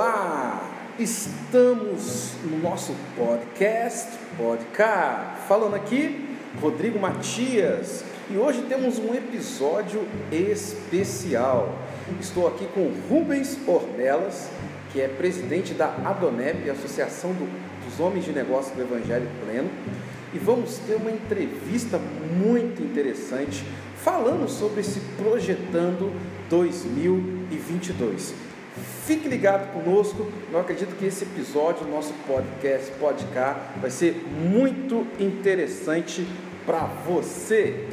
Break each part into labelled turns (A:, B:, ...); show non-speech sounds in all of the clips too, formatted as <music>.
A: Olá! Estamos no nosso podcast, podcast, falando aqui Rodrigo Matias e hoje temos um episódio especial. Estou aqui com Rubens Ornelas, que é presidente da Adonep, Associação do, dos Homens de Negócio do Evangelho Pleno, e vamos ter uma entrevista muito interessante falando sobre esse Projetando 2022. Fique ligado conosco, eu acredito que esse episódio do nosso podcast, podcast, vai ser muito interessante para você.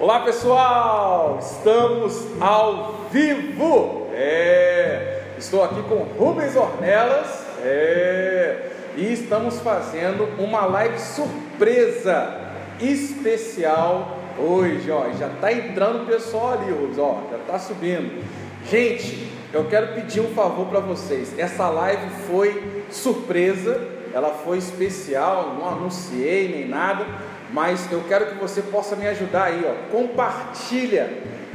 A: Olá pessoal, estamos ao vivo. É, estou aqui com Rubens Ornelas é, e estamos fazendo uma live surpresa especial Hoje, ó, já está entrando o pessoal ali, Rubens, ó, já está subindo. Gente, eu quero pedir um favor para vocês. Essa live foi surpresa, ela foi especial, não anunciei nem nada, mas eu quero que você possa me ajudar aí, ó. Compartilha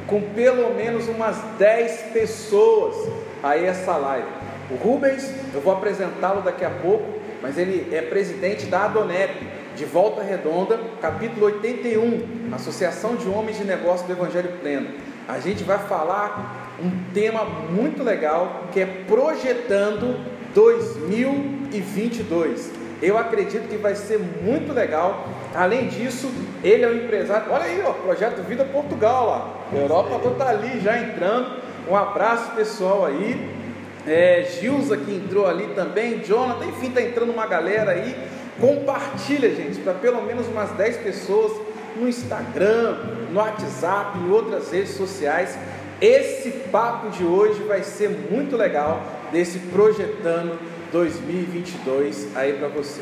A: com pelo menos umas 10 pessoas aí essa live. O Rubens, eu vou apresentá-lo daqui a pouco, mas ele é presidente da Adonep de Volta Redonda, capítulo 81, Associação de Homens de Negócio do Evangelho Pleno. A gente vai falar um tema muito legal que é projetando 2022. Eu acredito que vai ser muito legal. Além disso, ele é um empresário. Olha aí, ó, projeto Vida Portugal lá. Europa toda tá ali já entrando. Um abraço pessoal aí. É, Gilza que entrou ali também, Jonathan, enfim, tá entrando uma galera aí. Compartilha, gente, para pelo menos umas 10 pessoas no Instagram, no WhatsApp, em outras redes sociais. Esse papo de hoje vai ser muito legal desse projetando 2022 aí para você.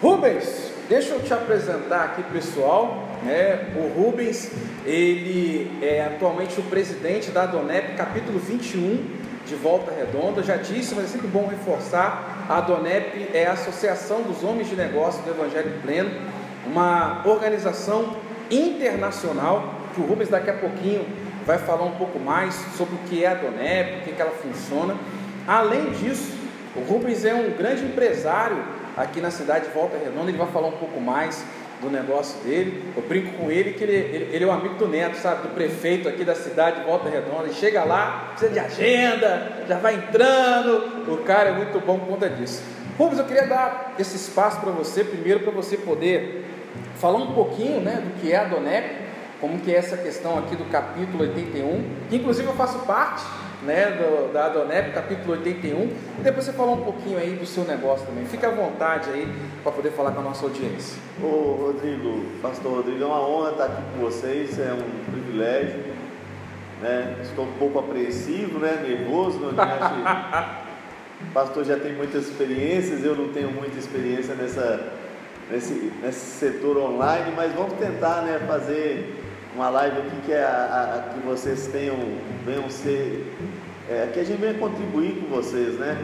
A: Rubens, deixa eu te apresentar aqui, pessoal. Né? O Rubens, ele é atualmente o presidente da Donep, capítulo 21 de Volta Redonda. Já disse, mas é sempre bom reforçar: a DONEP é a Associação dos Homens de Negócio do Evangelho Pleno, uma organização internacional, que o Rubens daqui a pouquinho vai falar um pouco mais sobre o que é a DONEP, o que ela funciona. Além disso, o Rubens é um grande empresário aqui na cidade de Volta Redonda, ele vai falar um pouco mais do negócio dele. Eu brinco com ele que ele, ele, ele, é um amigo do Neto, sabe? Do prefeito aqui da cidade de Volta Redonda. Ele chega lá, precisa de agenda, já vai entrando. O cara é muito bom por conta disso. Rubens, eu queria dar esse espaço para você, primeiro para você poder falar um pouquinho né, do que é a Donep, como que é essa questão aqui do capítulo 81, que inclusive eu faço parte né, do, da Adonep, capítulo 81, e depois você falar um pouquinho aí do seu negócio também. Fique à vontade aí para poder falar com a nossa audiência.
B: Ô Rodrigo, pastor Rodrigo, é uma honra estar aqui com vocês, é um privilégio. Né? Estou um pouco apreensivo, né? nervoso, né? o pastor já tem muitas experiências, eu não tenho muita experiência nessa, nesse, nesse setor online, mas vamos tentar né, fazer uma live aqui que, é a, a, que vocês tenham, venham ser, é, que a gente venha contribuir com vocês, né?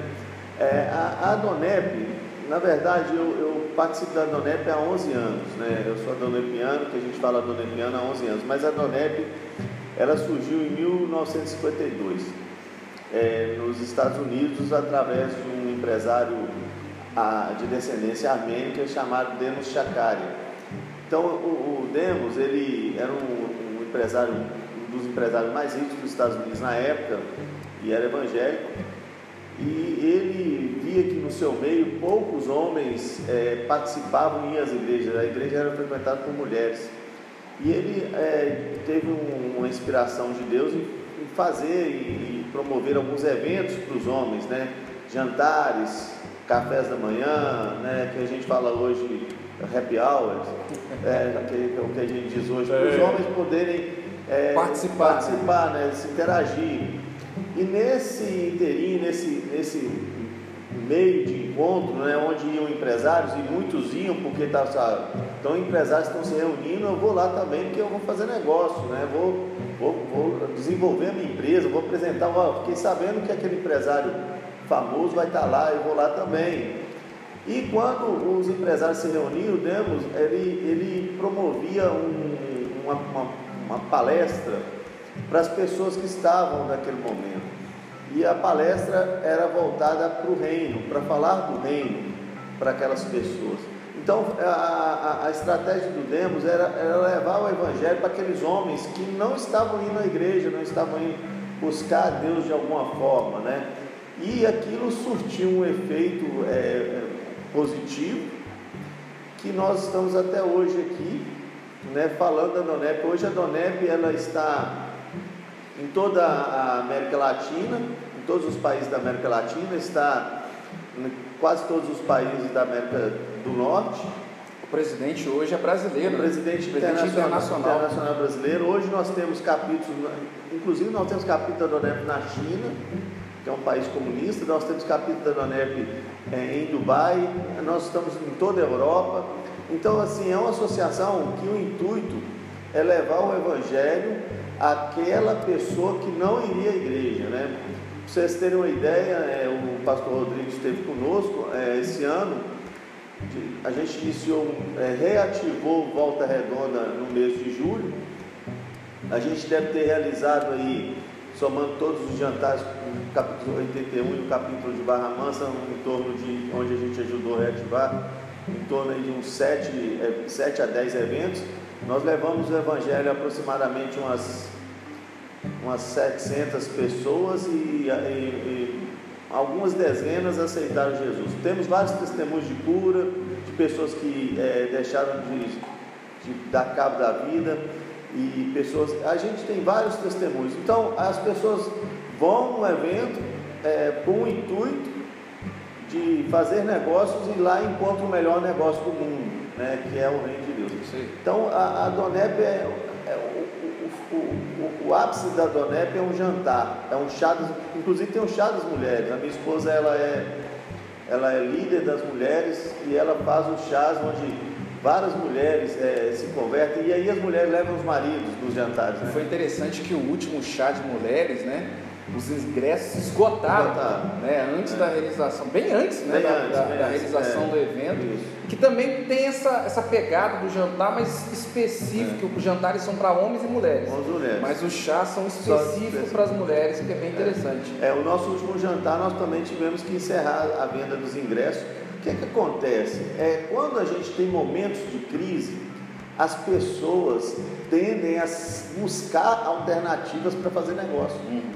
B: É, a, a Donep, na verdade, eu, eu, participo da Donep há 11 anos, né? Eu sou Donepiano, que a gente fala Donepiano há 11 anos, mas a Donep, ela surgiu em 1952, é, nos Estados Unidos, através de um empresário a, de descendência armênica chamado Denis Shakari. Então, o, o Demos, ele era um, um, empresário, um dos empresários mais ricos dos Estados Unidos na época, e era evangélico, e ele via que no seu meio poucos homens é, participavam em as igrejas, a igreja era frequentada por mulheres. E ele é, teve um, uma inspiração de Deus em, em fazer e, promover alguns eventos para os homens, né? jantares, cafés da manhã, né? que a gente fala hoje happy hours, é, que, é o que a gente diz hoje, para os é. homens poderem é, participar, participar né, se interagir. E nesse inteirinho, nesse, nesse meio de encontro, né, onde iam empresários, e muitos iam porque tá, então empresários estão se reunindo, eu vou lá também porque eu vou fazer negócio, né, vou, vou, vou desenvolver a minha empresa, vou apresentar, ó, fiquei sabendo que aquele empresário famoso vai estar lá, eu vou lá também. E quando os empresários se reuniam, Demos, ele, ele promovia um, uma, uma, uma, palestra para as pessoas que estavam naquele momento. E a palestra era voltada para o reino, para falar do reino para aquelas pessoas. Então, a, a, a estratégia do Demos era, era, levar o Evangelho para aqueles homens que não estavam indo à igreja, não estavam indo buscar Deus de alguma forma, né? E aquilo surtiu um efeito é, positivo que nós estamos até hoje aqui, né, falando da Donep. Hoje a Donep ela está em toda a América Latina, em todos os países da América Latina, está em quase todos os países da América do Norte.
A: O presidente hoje é brasileiro.
B: O presidente, presidente internacional, internacional. brasileiro. Hoje nós temos capítulos, inclusive nós temos capítulo da Donep na China, que é um país comunista, nós temos capítulo da Donep é, em Dubai, nós estamos em toda a Europa. Então, assim, é uma associação que o intuito é levar o Evangelho àquela pessoa que não iria à igreja, né? Para vocês terem uma ideia, é, o pastor Rodrigo esteve conosco é, esse ano, a gente iniciou, é, reativou Volta Redonda no mês de julho, a gente deve ter realizado aí, somando todos os jantares, no capítulo 81 e no capítulo de Barra Mansa, em torno de onde a gente ajudou a reativar, em torno de uns 7, 7 é, a 10 eventos, nós levamos o Evangelho aproximadamente umas, umas 700 pessoas e, e, e algumas dezenas aceitaram Jesus. Temos vários testemunhos de cura, de pessoas que é, deixaram de, de dar cabo da vida e pessoas. A gente tem vários testemunhos. Então as pessoas vão no evento é, com o intuito de fazer negócios e lá encontram o melhor negócio do mundo né, que é o reino de Deus. Sim. Então a, a Donep é, é o, o, o, o, ápice da Donep é um jantar, é um chá, das, inclusive tem um chá das mulheres. A minha esposa ela é, ela é líder das mulheres e ela faz os chás onde várias mulheres é, se convertem e aí as mulheres levam os maridos nos jantares. Né?
A: Foi interessante que o último chá de mulheres, né? os ingressos esgotaram, né, antes é. da realização, bem antes, né, bem da, antes, da, da realização é. do evento, Isso. que também tem essa, essa pegada do jantar, mas específico, é. os jantares são para homens e mulheres,
B: mulheres,
A: mas os chás são específicos para as mulheres, que é bem interessante.
B: É. o nosso último jantar nós também tivemos que encerrar a venda dos ingressos. O que é que acontece? É, quando a gente tem momentos de crise, as pessoas tendem a buscar alternativas para fazer negócio. Uhum.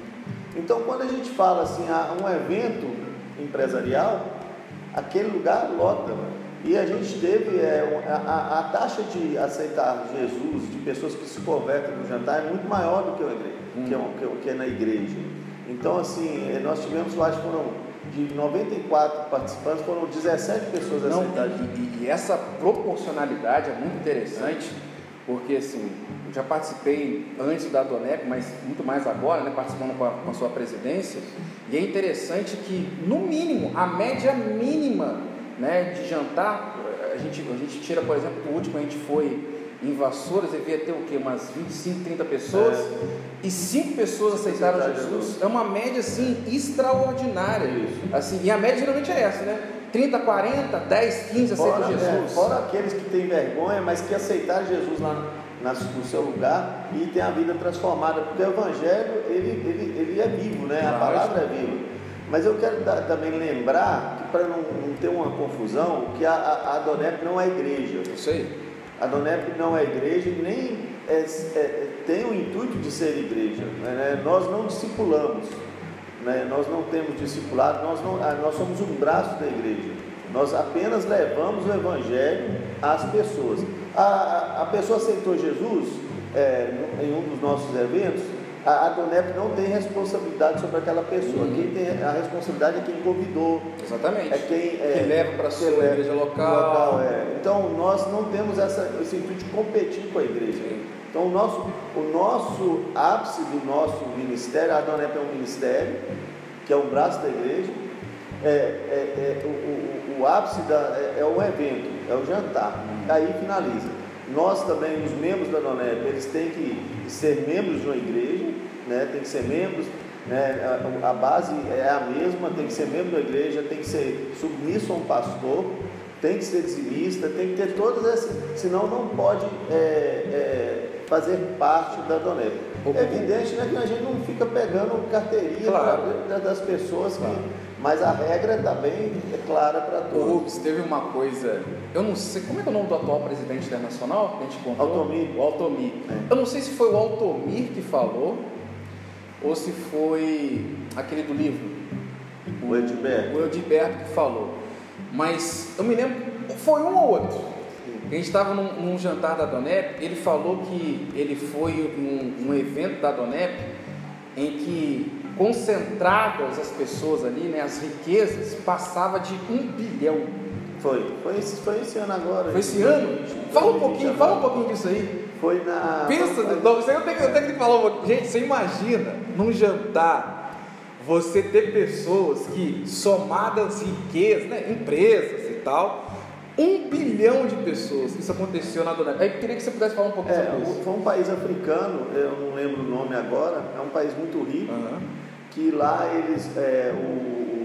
B: Então, quando a gente fala assim, a um evento empresarial, aquele lugar lota. E a gente teve é, a, a, taxa de aceitar Jesus, de pessoas que se convertem no jantar, é muito maior do que, igreja, hum. que, é, que, que é na igreja. Então, assim, é, nós tivemos lá, foram de 94 participantes, foram 17 pessoas Não, aceitadas.
A: E, e, essa proporcionalidade é muito interessante, porque assim, já participei antes da Donep, mas muito mais agora, né, participando com a, com a sua presidência, e é interessante que, no mínimo, a média mínima né, de jantar, a gente, a gente tira, por exemplo, o último a gente foi em Vassouras, devia ter o quê? Umas 25, 30 pessoas, é. e cinco pessoas aceitaram Jesus. É uma média, assim, extraordinária. Assim, e a média geralmente é essa, né? 30, 40, 10, 15 aceitam Jesus. É,
B: fora aqueles que têm vergonha, mas que aceitaram Jesus lá no seu lugar e tem a vida transformada, porque o Evangelho ele, ele, ele é vivo, né? a palavra é viva. Mas eu quero também lembrar, que para não, não, ter uma confusão, que a, a, a Donep não é igreja.
A: Isso aí.
B: A Donep não é igreja e nem é, é, tem o intuito de ser igreja. Né? Nós não discipulamos, né? nós não temos discipulado, nós, não, ah, nós somos um braço da igreja. Nós apenas levamos o Evangelho às pessoas. A, a pessoa aceitou Jesus é, em um dos nossos eventos, a, a Donep não tem responsabilidade sobre aquela pessoa. Uhum. Quem tem a responsabilidade é quem convidou.
A: Exatamente.
B: É quem, é,
A: quem leva para a sua igreja local. local
B: é. Então nós não temos essa, esse intuito de competir com a igreja. Então o nosso, o nosso ápice do nosso ministério, a Donep é um ministério, que é um braço da igreja. É, é, é o, o, o, ápice da, é, é o evento, é o jantar. Aí finaliza. Nós também, os membros da Donep, eles têm que ser membros de uma igreja, né? tem que ser membros, né? a, a base é a mesma, tem que ser membro da igreja, tem que ser submisso a um pastor, tem que ser dizimista, tem que ter todas essas, senão não pode é, é, fazer parte da Donep. É evidente né, que a gente não fica pegando carteirinha claro. pra, das pessoas, claro. que, mas a regra também é clara para todos.
A: Ups, teve uma coisa, eu não sei, como é é o nome do atual presidente internacional que a gente contou?
B: Altomir.
A: O Altomir. É. Eu não sei se foi o Altomir que falou, ou se foi aquele do livro.
B: O Edilberto.
A: O Edilberto que falou. Mas eu me lembro, foi um ou outro. A gente estava num, num, jantar da Donep, ele falou que ele foi num, num evento da Donep em que concentradas as pessoas ali, né, as riquezas, passava de um bilhão.
B: Foi, foi esse, foi esse ano agora.
A: Foi esse ano? Fala um pouquinho, fala um pouquinho disso aí.
B: Foi na.
A: Pensa, não, eu, tenho, eu tenho que falar um pouquinho. Gente, você imagina num jantar você ter pessoas que, somadas riquezas, né, empresas e tal, um bilhão de pessoas. Isso aconteceu na Dona. Eu queria que você pudesse falar um pouco
B: é,
A: sobre isso.
B: Foi um país africano, eu não lembro o nome agora, é um país muito rico, uhum. que lá eles, é, o,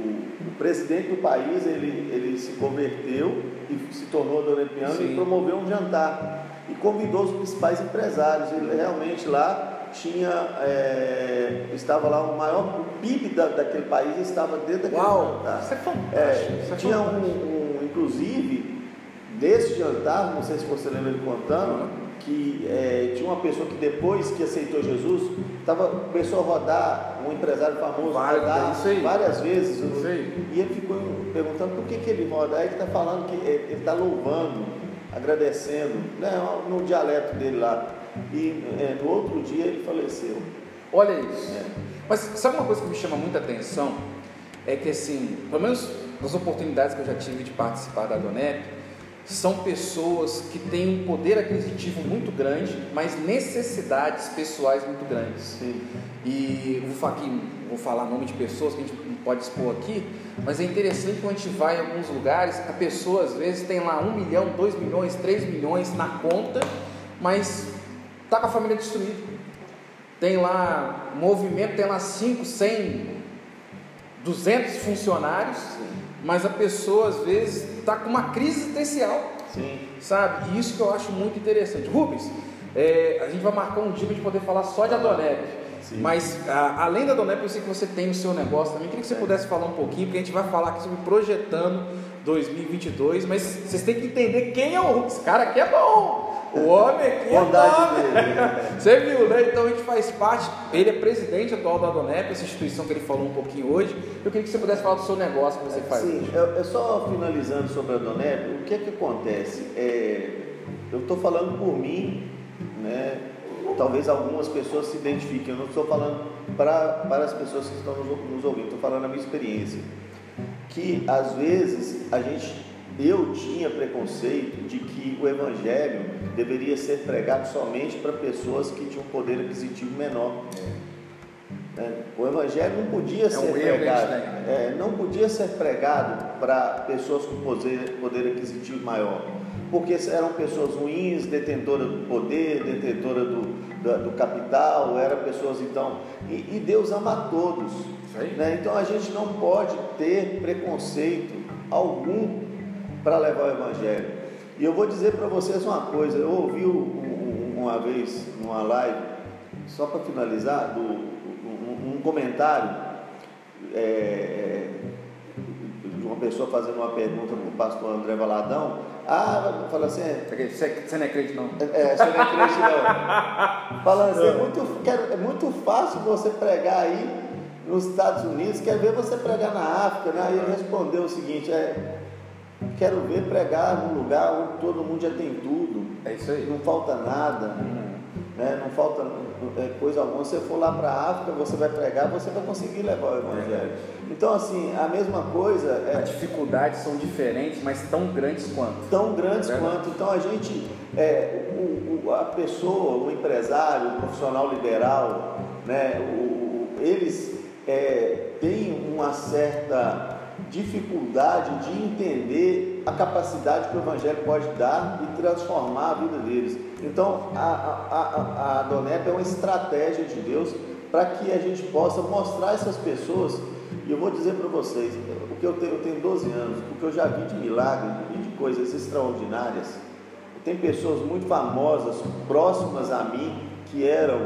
B: presidente do país, ele, ele se converteu e se tornou donepiano e promoveu um jantar. E convidou os principais empresários. Ele realmente lá tinha, é, estava lá o maior, o PIB da, daquele país estava dentro daquele
A: Uau, jantar. Isso é fantástico. É,
B: isso é tinha. Um, um, inclusive, Desse jantar, não sei se você lembra ele contando, que é, tinha uma pessoa que depois que aceitou Jesus, tava, começou a rodar, um empresário famoso,
A: Várias, rodar
B: várias vezes. E ele ficou perguntando por que, que ele roda. Aí ele está falando que ele está louvando, agradecendo, né, no dialeto dele lá. E é, no outro dia ele faleceu.
A: Olha isso. É. Mas sabe uma coisa que me chama muita atenção? É que assim, pelo menos nas oportunidades que eu já tive de participar da Donep, são pessoas que têm um poder aquisitivo muito grande, mas necessidades pessoais muito grandes.
B: Sim.
A: E vou, aqui, vou falar nome de pessoas que a gente não pode expor aqui, mas é interessante quando a gente vai em alguns lugares, a pessoa às vezes tem lá um milhão, dois milhões, três milhões na conta, mas está com a família destruída. Tem lá movimento, tem lá 5, 100, 200 funcionários, Sim. Mas a pessoa às vezes está com uma crise existencial.
B: Sim.
A: Sabe? E isso que eu acho muito interessante. Rubens, é, a gente vai marcar um dia para poder falar só de Adonep. Sim. Mas a, além da Adonep, eu sei que você tem o seu negócio também. Queria que você é. pudesse falar um pouquinho, porque a gente vai falar aqui sobre projetando 2022. Mas vocês têm que entender quem é o Rubens. Esse cara aqui é bom. O homem aqui é
B: Bondade dele. <laughs>
A: Você viu, né? Então a gente faz parte. Ele é presidente atual da Donep, essa instituição que ele falou um pouquinho hoje. Eu queria que você pudesse falar do seu negócio que você faz.
B: Sim, é, só finalizando sobre a Donep, o que é que acontece? É, eu estou falando por mim, né? Talvez algumas pessoas se identifiquem. Eu não estou falando para, para as pessoas que estão nos, nos ouvindo, estou falando a minha experiência. Que às vezes a gente eu tinha preconceito de que o Evangelho deveria ser pregado somente para pessoas que tinham poder aquisitivo menor. É. O Evangelho não podia é ser um pregado, né? é, não podia ser pregado para pessoas com poder, poder aquisitivo maior, porque eram pessoas ruins, detentoras do poder, detentoras do, do, do capital, eram pessoas então. E, e Deus ama todos. Né? Então a gente não pode ter preconceito algum para levar o Evangelho. E eu vou dizer para vocês uma coisa, eu ouvi uma vez numa live, só para finalizar, do, um, um comentário é, de uma pessoa fazendo uma pergunta para o pastor André Valadão. Ah, fala assim. É,
A: você não é crente, não?
B: É, você não é crente, não. <laughs> Falando assim, é muito, é muito fácil você pregar aí nos Estados Unidos, quer ver você pregar na África, né? Aí ele respondeu o seguinte: é, Quero ver pregar num lugar onde todo mundo já tem tudo.
A: É isso aí.
B: Não falta nada. Uhum. Né? Não falta é, coisa alguma. Se você for lá para a África, você vai pregar, você vai conseguir levar o Evangelho. É. Então, assim, a mesma coisa.
A: É, As dificuldades são diferentes, mas tão grandes quanto.
B: Tão grandes é quanto. Então, a gente, é, o, o, a pessoa, o empresário, o profissional liberal, né, o, eles é, têm uma certa dificuldade de entender a capacidade que o Evangelho pode dar e transformar a vida deles. Então, a, a, a, a Donep é uma estratégia de Deus para que a gente possa mostrar essas pessoas. E eu vou dizer para vocês, o que eu tenho, eu tenho 12 anos, o que eu já vi de milagre e de coisas extraordinárias. tem pessoas muito famosas, próximas a mim, que eram,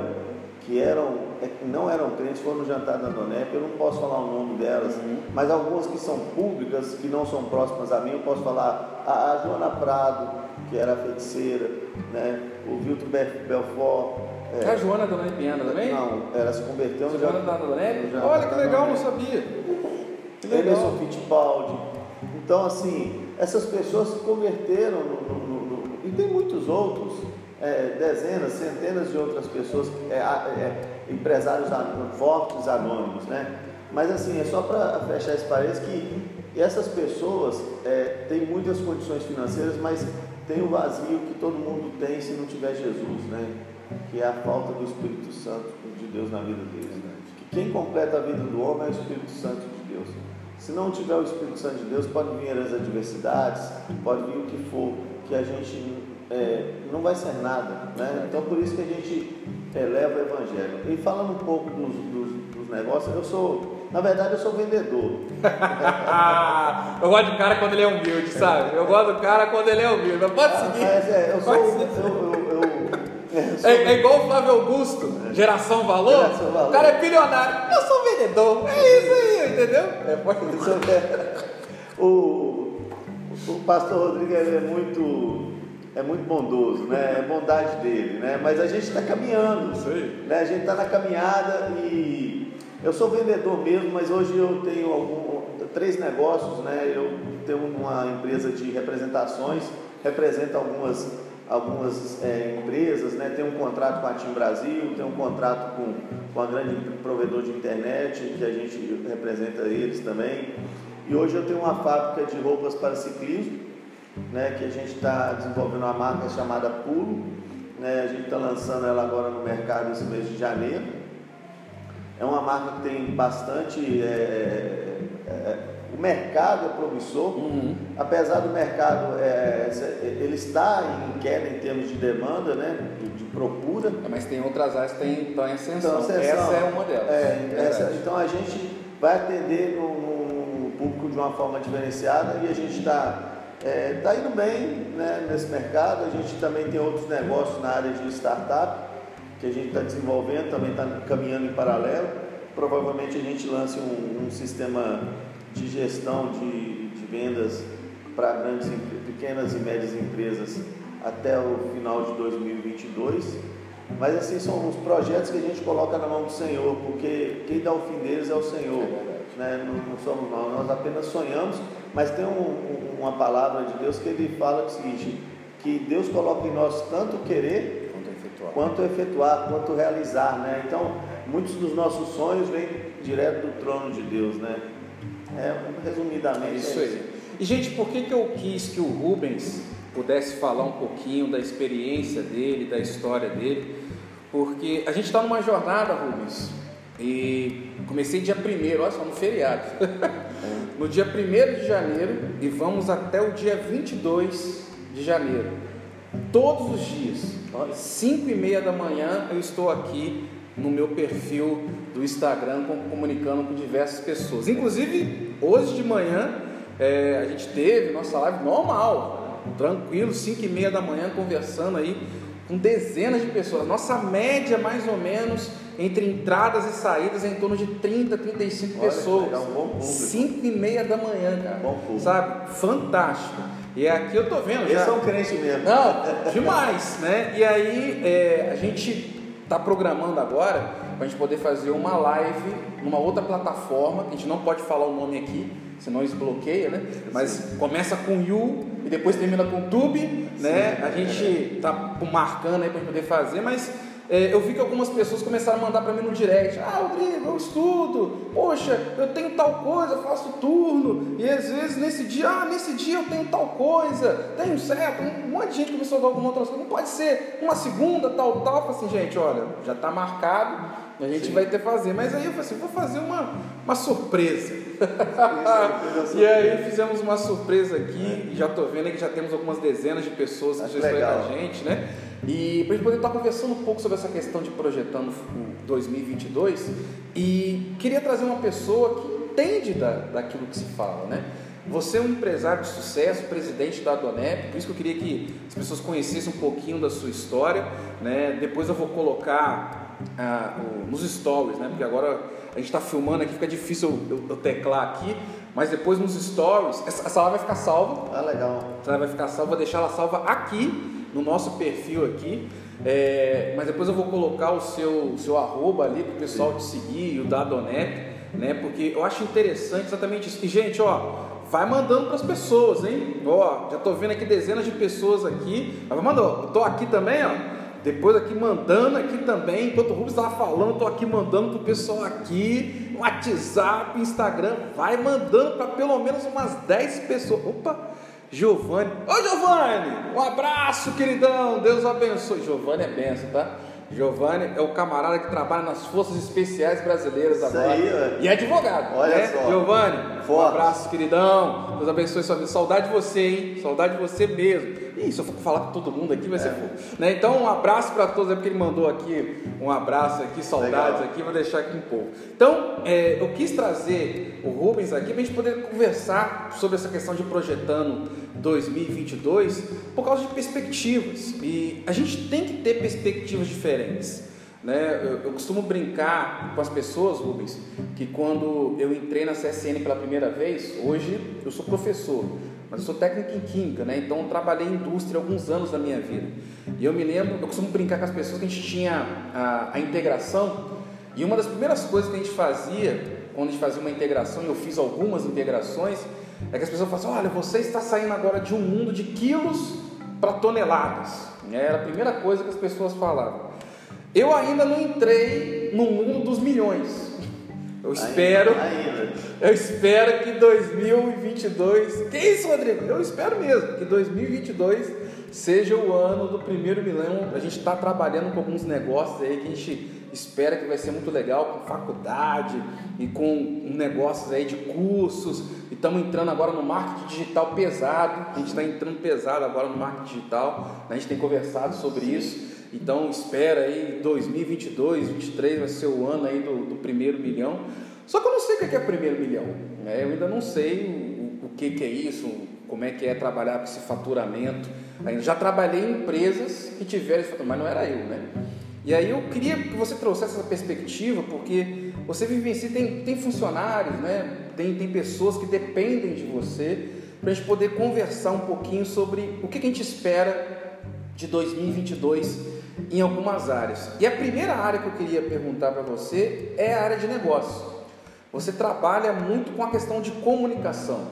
B: que eram, é, não eram crentes, foram no jantar da Donep, eu não posso falar o nome delas, uhum. mas algumas que são públicas, que não são próximas a mim, eu posso falar a, a Joana Prado, que era feiticeira, né? o Vilton Belfort.
A: É, a Joana da Dona Piana também?
B: Não, ela se converteu
A: no Joana da Dona Olha que legal, não sabia.
B: Que legal. Emerson Fittipaldi. Então, assim, essas pessoas se converteram no, no, no, e tem muitos outros, é, dezenas, centenas de outras pessoas, é, é, empresários fortes anônimos, né? Mas assim, é só para fechar esse parênteses que essas pessoas é, têm muitas condições financeiras, mas tem o vazio que todo mundo tem se não tiver Jesus, né? Que é a falta do Espírito Santo de Deus na vida deles. Né? Que quem completa a vida do homem é o Espírito Santo de Deus. Se não tiver o Espírito Santo de Deus, pode vir as adversidades, pode vir o que for, que a gente é, não vai ser nada. Né? Então, por isso que a gente eleva o Evangelho. E falando um pouco dos, dos, dos negócios, eu sou, na verdade, eu sou vendedor. <laughs>
A: eu gosto do cara quando ele é humilde, sabe? Eu gosto do cara quando ele é humilde. Mas pode ah, seguir. Mas
B: é, eu sou. Eu, eu, eu,
A: é, é, igual o Flávio Augusto, geração valor. geração valor. O cara é bilionário. Eu sou vendedor. É isso aí, entendeu? É, pode
B: o, o pastor Rodrigo é muito é muito bondoso, né? É bondade dele, né? Mas a gente está caminhando, né? A gente está na caminhada e eu sou vendedor mesmo, mas hoje eu tenho algum, três negócios, né? Eu tenho uma empresa de representações, representa algumas algumas é, empresas, né? Tem um contrato com a Team Brasil, tem um contrato com, com a grande provedor de internet que a gente representa eles também. E hoje eu tenho uma fábrica de roupas para ciclismo, né, que a gente está desenvolvendo uma marca chamada Pulo. Né, a gente está lançando ela agora no mercado esse mês de janeiro. É uma marca que tem bastante. É, é, é o mercado é promissor, uhum. apesar do mercado é, ele está em queda em termos de demanda, né, de, procura.
A: É, mas tem outras áreas que estão em ascensão. Então, essa é uma delas.
B: É, essa, então a gente vai atender no, no, público de uma forma diferenciada e a gente está é, tá indo bem né, nesse mercado. A gente também tem outros negócios na área de startup que a gente está desenvolvendo, também está caminhando em paralelo. Provavelmente a gente lance um, um sistema de gestão de, de vendas para grandes, pequenas e médias empresas até o final de 2022. Mas assim são os projetos que a gente coloca na mão do Senhor, porque quem dá o fim deles é o Senhor. Né? não, não, somos nós, nós apenas sonhamos, mas tem um, uma palavra de Deus que ele fala o seguinte, que Deus coloca em nós tanto querer quanto efetuar, quanto, efetuar, quanto realizar. Né? Então, muitos dos nossos sonhos vêm direto do trono de Deus. Né? É, resumidamente. É
A: isso aí. E, gente, por que, que eu quis que o Rubens pudesse falar um pouquinho da experiência dele, da história dele? Porque a gente está numa jornada, Rubens, e comecei dia 1 olha só, no feriado. <laughs> no dia 1 de janeiro e vamos até o dia 22 de janeiro. Todos os dias, 5 e meia da manhã, eu estou aqui no meu perfil do Instagram comunicando com diversas pessoas. Inclusive, hoje de manhã, é, a gente teve nossa live normal, tranquilo, 5 e meia da manhã, conversando aí com dezenas de pessoas. Nossa média, mais ou menos, entre entradas e saídas, é em torno de 30, 35 Olha, pessoas. É um bom público. 5 e meia da manhã, cara. Bom público. Sabe? Fantástico. E aqui eu tô vendo.
B: Eles já... são crentes mesmo.
A: Não, demais, né? E aí é, a gente está programando agora para a gente poder fazer uma live numa outra plataforma, a gente não pode falar o nome aqui, senão isso bloqueia, né? Mas começa com You e depois termina com Tube, né? A gente está marcando aí para poder fazer, mas é, eu vi que algumas pessoas começaram a mandar para mim no direct: Ah, Rodrigo, eu estudo, poxa, eu tenho tal coisa, faço turno, e às vezes nesse dia, ah, nesse dia eu tenho tal coisa, tenho certo. Um monte de gente começou a dar alguma outra coisa, não pode ser uma segunda, tal, tal. Eu falei assim, gente, olha, já está marcado, a gente Sim. vai ter que fazer. Mas aí eu falei assim: vou fazer uma, uma surpresa. <laughs> e aí fizemos uma surpresa aqui, e já estou vendo que já temos algumas dezenas de pessoas que já estão com a gente, né? E para a gente poder estar conversando um pouco sobre essa questão de projetando o 2022 e queria trazer uma pessoa que entende da, daquilo que se fala, né? Você é um empresário de sucesso, presidente da Adonep, por isso que eu queria que as pessoas conhecessem um pouquinho da sua história. Né? Depois eu vou colocar ah, nos stories, né? porque agora a gente está filmando aqui, fica difícil eu, eu, teclar aqui, mas depois nos stories, essa, essa live vai ficar salva.
B: Ah, legal.
A: Essa live vai ficar salva, vou deixar ela salva aqui, no nosso perfil aqui. É, mas depois eu vou colocar o seu, seu arroba ali para o pessoal te seguir, o da Adonep, né? Porque eu acho interessante exatamente isso. E, gente, ó, vai mandando para as pessoas, hein? Ó, já estou vendo aqui dezenas de pessoas aqui. Vai mandando, estou aqui também, ó. Depois aqui mandando aqui também, enquanto o Rubens estava falando, estou aqui mandando para o pessoal aqui, WhatsApp, Instagram, vai mandando para pelo menos umas 10 pessoas. Opa, Giovanni. Ô Giovanni, um abraço, queridão. Deus abençoe. Giovanni é benção, tá? Giovanni é o camarada que trabalha nas Forças Especiais Brasileiras
B: Isso
A: agora.
B: Aí,
A: e é advogado.
B: Olha
A: né?
B: só.
A: Giovanni,
B: Forte.
A: um abraço, queridão. Deus abençoe sua vida. Saudade de você, hein? Saudade de você mesmo. Ih, se eu for falar com todo mundo aqui, vai ser
B: É.
A: fofo. Né? Então, um abraço para todos, é porque ele mandou aqui um abraço aqui, saudades
B: Legal.
A: aqui, vou deixar aqui um pouco. Então, é, eu quis trazer o Rubens aqui para a gente poder conversar sobre essa questão de projetando 2022 por causa de perspectivas. E a gente tem que ter perspectivas diferentes. Né? Eu, eu costumo brincar com as pessoas, Rubens, que quando eu entrei na CSN pela primeira vez, hoje eu sou professor, mas eu sou técnico em química, né? então eu trabalhei em indústria alguns anos da minha vida. E eu me lembro, eu costumo brincar com as pessoas que a gente tinha a, a integração, e uma das primeiras coisas que a gente fazia, quando a gente fazia uma integração, e eu fiz algumas integrações, é que as pessoas falam assim, olha, você está saindo agora de um mundo de quilos para toneladas. Era a primeira coisa que as pessoas falavam. Eu ainda não entrei no mundo dos milhões. Eu espero,
B: Ainda.
A: eu espero que 2022. Que isso, Rodrigo? Eu espero mesmo que 2022 seja o ano do primeiro milhão. A gente está trabalhando com alguns negócios aí que a gente espera que vai ser muito legal com faculdade e com negócios aí de cursos. E estamos entrando agora no marketing digital pesado. A gente está entrando pesado agora no marketing digital. A gente tem conversado sobre isso. Então espera aí 2022, 2023 vai ser o ano aí do, do primeiro milhão. Só que eu não sei o que é primeiro milhão. Né? Eu ainda não sei o, o que, que é isso, como é que é trabalhar com esse faturamento. Ainda já trabalhei em empresas que tiveram esse faturamento, mas não era eu, né? E aí eu queria que você trouxesse essa perspectiva, porque você vivencia, tem, tem funcionários, né? tem, tem pessoas que dependem de você, para a gente poder conversar um pouquinho sobre o que, que a gente espera de 2022 em algumas áreas. E a primeira área que eu queria perguntar para você é a área de negócio. Você trabalha muito com a questão de comunicação,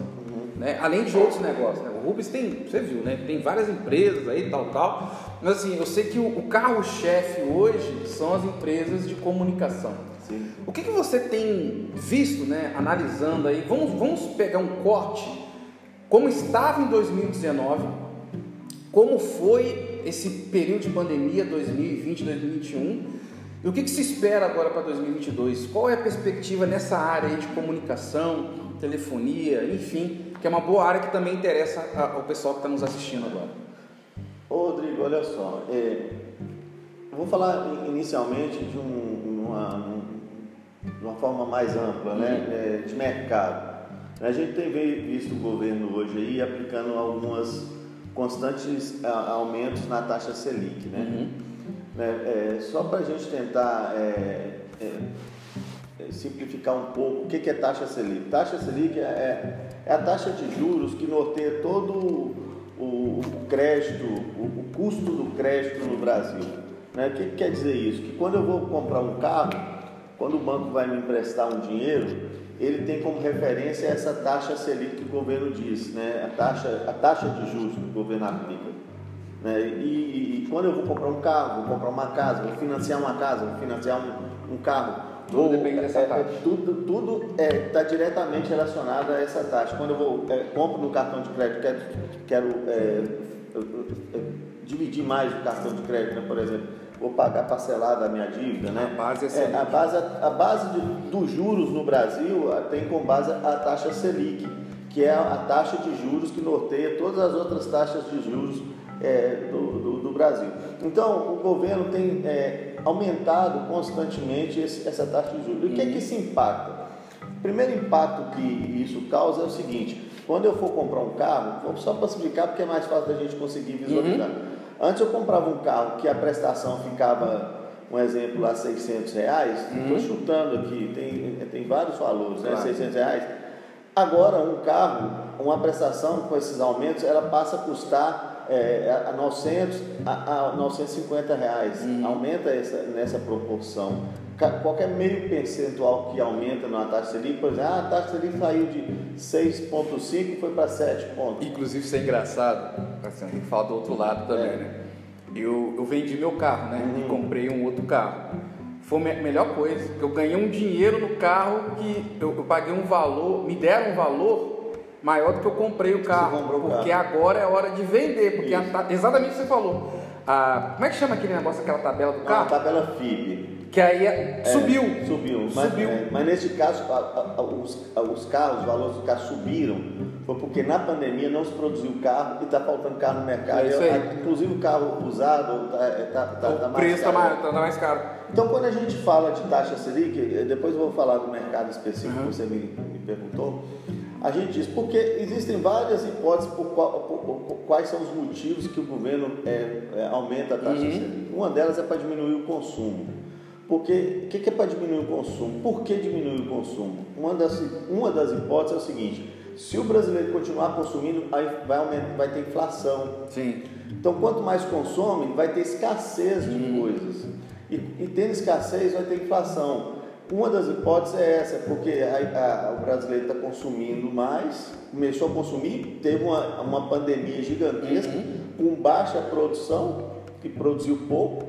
A: né? além de outros negócios. Né? O Rubens tem, você viu, né? tem várias empresas aí, tal, tal. Mas assim, eu sei que o, o carro-chefe hoje são as empresas de comunicação.
B: Sim.
A: O que, que você tem visto, né, analisando aí? Vamos, vamos pegar um corte, como estava em 2019, como foi esse período de pandemia 2020, 2021 e o que, que se espera agora para 2022? Qual é a perspectiva nessa área aí de comunicação, telefonia, enfim, que é uma boa área que também interessa ao pessoal que está nos assistindo agora.
B: Ô, Rodrigo, olha só. é, vou falar in- inicialmente de um- uma, um- uma forma mais ampla, né? é, de mercado. A gente tem visto o governo hoje aí aplicando algumas constantes aumentos na taxa Selic, né? Né, é, só para a gente tentar é, é, é, simplificar um pouco, o que que é taxa Selic? Taxa Selic é, é a taxa de juros que norteia todo o, o crédito, o, o custo do crédito no Brasil. Né? O que, que quer dizer isso? Que quando eu vou comprar um carro, quando o banco vai me emprestar um dinheiro, ele tem como referência essa taxa Selic que o governo diz, né? a, taxa, a taxa de juros que o governo aplica. Né? E, e- quando eu vou comprar um carro, vou comprar uma casa, vou financiar uma casa, vou financiar um, um carro.
A: Tudo
B: vou-
A: depende dessa
B: é- é
A: taxa.
B: tudo tudo está diretamente relacionado a essa taxa. Quando eu vou, é, compro no cartão de crédito, quero, quero é, eu- eu- eu dividir mais o cartão de crédito, né? por exemplo, vou pagar parcelada a minha dívida. Né?
A: A base é
B: é,
A: Selic.
B: a base, a base de- dos juros no Brasil tem como base a taxa Selic, que é a taxa de juros que norteia todas as outras taxas de juros é, do, do- do Brasil. Então, o governo tem é, aumentado constantemente esse- essa taxa de juros. E o que é que isso impacta? O primeiro impacto que isso causa é o seguinte: quando eu for comprar um carro, vou só para explicar porque é mais fácil da gente conseguir visualizar.
A: Uhum.
B: Antes eu comprava um carro que a prestação ficava, um exemplo, a 600 reais, estou
A: Uhum.
B: chutando aqui, tem, tem vários valores, né?
A: Claro.
B: 600 reais. Agora, um carro, uma prestação com esses aumentos, ela passa a custar é, a 900 a, a 950 reais.
A: Uhum.
B: Aumenta essa, nessa proporção. Qualquer meio percentual que aumenta na taxa Selic, por exemplo, ah, a taxa Selic saiu de 6,5 e foi para 7 pontos.
A: Inclusive, isso é engraçado, assim, tem que falar do outro lado também,
B: É.
A: né? Eu, eu vendi meu carro, né? E comprei um outro carro. Foi a me- melhor coisa, que eu ganhei um dinheiro no carro que eu, eu paguei um valor, me deram um valor maior do que eu comprei o carro.
B: o
A: porque
B: carro.
A: agora é hora de vender, porque a exatamente o que você falou. A- como é que chama aquele negócio, aquela tabela do
B: Uma
A: carro?
B: tabela FIB.
A: Que aí é-
B: É,
A: subiu.
B: Subiu. Mas,
A: Subiu.
B: é, mas nesse caso, a- a- a- os, a- os carros, os valores dos carros subiram, foi porque na pandemia não se produziu carro e está faltando carro no mercado.
A: É.
B: A- Inclusive o carro usado está tá, tá, tá
A: o
B: mais
A: preço está mais, tá mais caro.
B: Então, quando a gente fala de taxa Selic, eh, depois eu vou falar do mercado específico
A: Uhum.
B: que você me, me perguntou, a gente diz, porque existem várias hipóteses por, qual- por- por- quais são os motivos que o governo eh, eh, aumenta a taxa
A: Uhum.
B: Selic. Uma delas é para diminuir o consumo. Porque o que, que é para diminuir o consumo? Por que diminuir o consumo? Uma das, uma das hipóteses é o seguinte: se o brasileiro continuar consumindo, aí vai, aumentar, vai ter inflação.
A: Sim.
B: Então, quanto mais consome, vai ter escassez de coisas. E, e tendo escassez, vai ter inflação. Uma das hipóteses é essa, porque a- a- o brasileiro está consumindo mais, começou a consumir, teve uma, uma pandemia gigantesca, com baixa produção, que produziu pouco,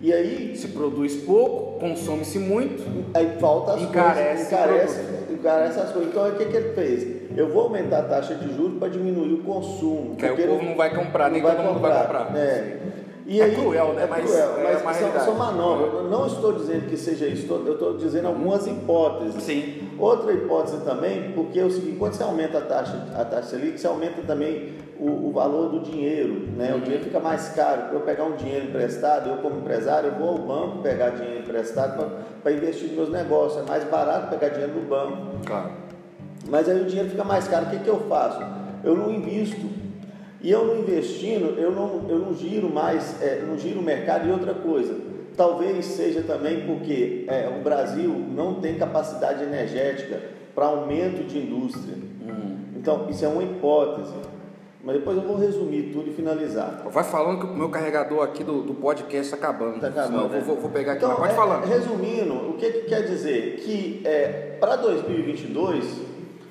B: e aí,
A: Se produz pouco, consome-se muito.
B: aí falta as
A: Encarece
B: coisas, encarece, encarece as coisas. Então, o que, que ele fez? Eu vou aumentar a taxa de juros para diminuir o consumo.
A: Que aí o
B: porque
A: povo não vai comprar, nem
B: vai
A: todo mundo vai comprar.
B: É. E
A: É
B: aí,
A: cruel, né?
B: É
A: Mas
B: cruel,
A: é
B: mas
A: uma
B: são, são manobras. Eu não estou dizendo que seja isso, eu estou dizendo algumas hipóteses.
A: Sim.
B: Outra hipótese também, porque é o seguinte, quando você aumenta a taxa, a taxa Selic, você aumenta também o, o valor do dinheiro, né?
A: Uhum.
B: O dinheiro fica mais caro. Para eu pegar um dinheiro emprestado, eu como empresário, eu vou ao banco pegar dinheiro emprestado para investir nos meus negócios. É mais barato pegar dinheiro no banco.
A: Claro.
B: Mas aí o dinheiro fica mais caro. O que, que eu faço? Eu não invisto. E eu não investindo, eu não, eu não giro mais, é, não giro o mercado e outra coisa. Talvez seja também porque é, o Brasil não tem capacidade energética para aumento de indústria. Então, isso é uma hipótese. Mas depois eu vou resumir tudo e finalizar.
A: Vai falando que o meu carregador aqui do, do podcast está acabando.
B: Tá acabando, né?
A: vou, vou pegar aqui,
B: Então,
A: pode
B: é,
A: falar.
B: Resumindo, o que, que quer dizer? Que é, para 2022,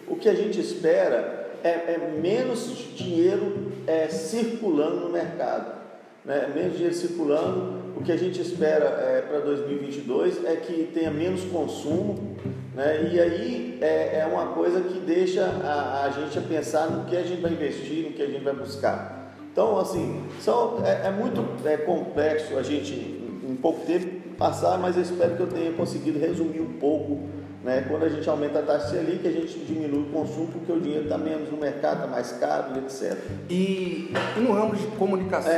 B: o que a gente espera é, é menos dinheiro é, circulando no mercado. Né? Menos dinheiro circulando. O que a gente espera é, para 2022 é que tenha menos consumo. Né? E aí é, é uma coisa que deixa a, a gente a pensar no que a gente vai investir, no que a gente vai buscar. Então, assim, são, é, é muito é, complexo a gente, em pouco tempo, passar, mas eu espero que eu tenha conseguido resumir um pouco. Né? Quando a gente aumenta a taxa Selic, a gente diminui o consumo porque o dinheiro está menos no mercado, está mais caro, etc.
A: E, e no ramo de comunicação?
B: É,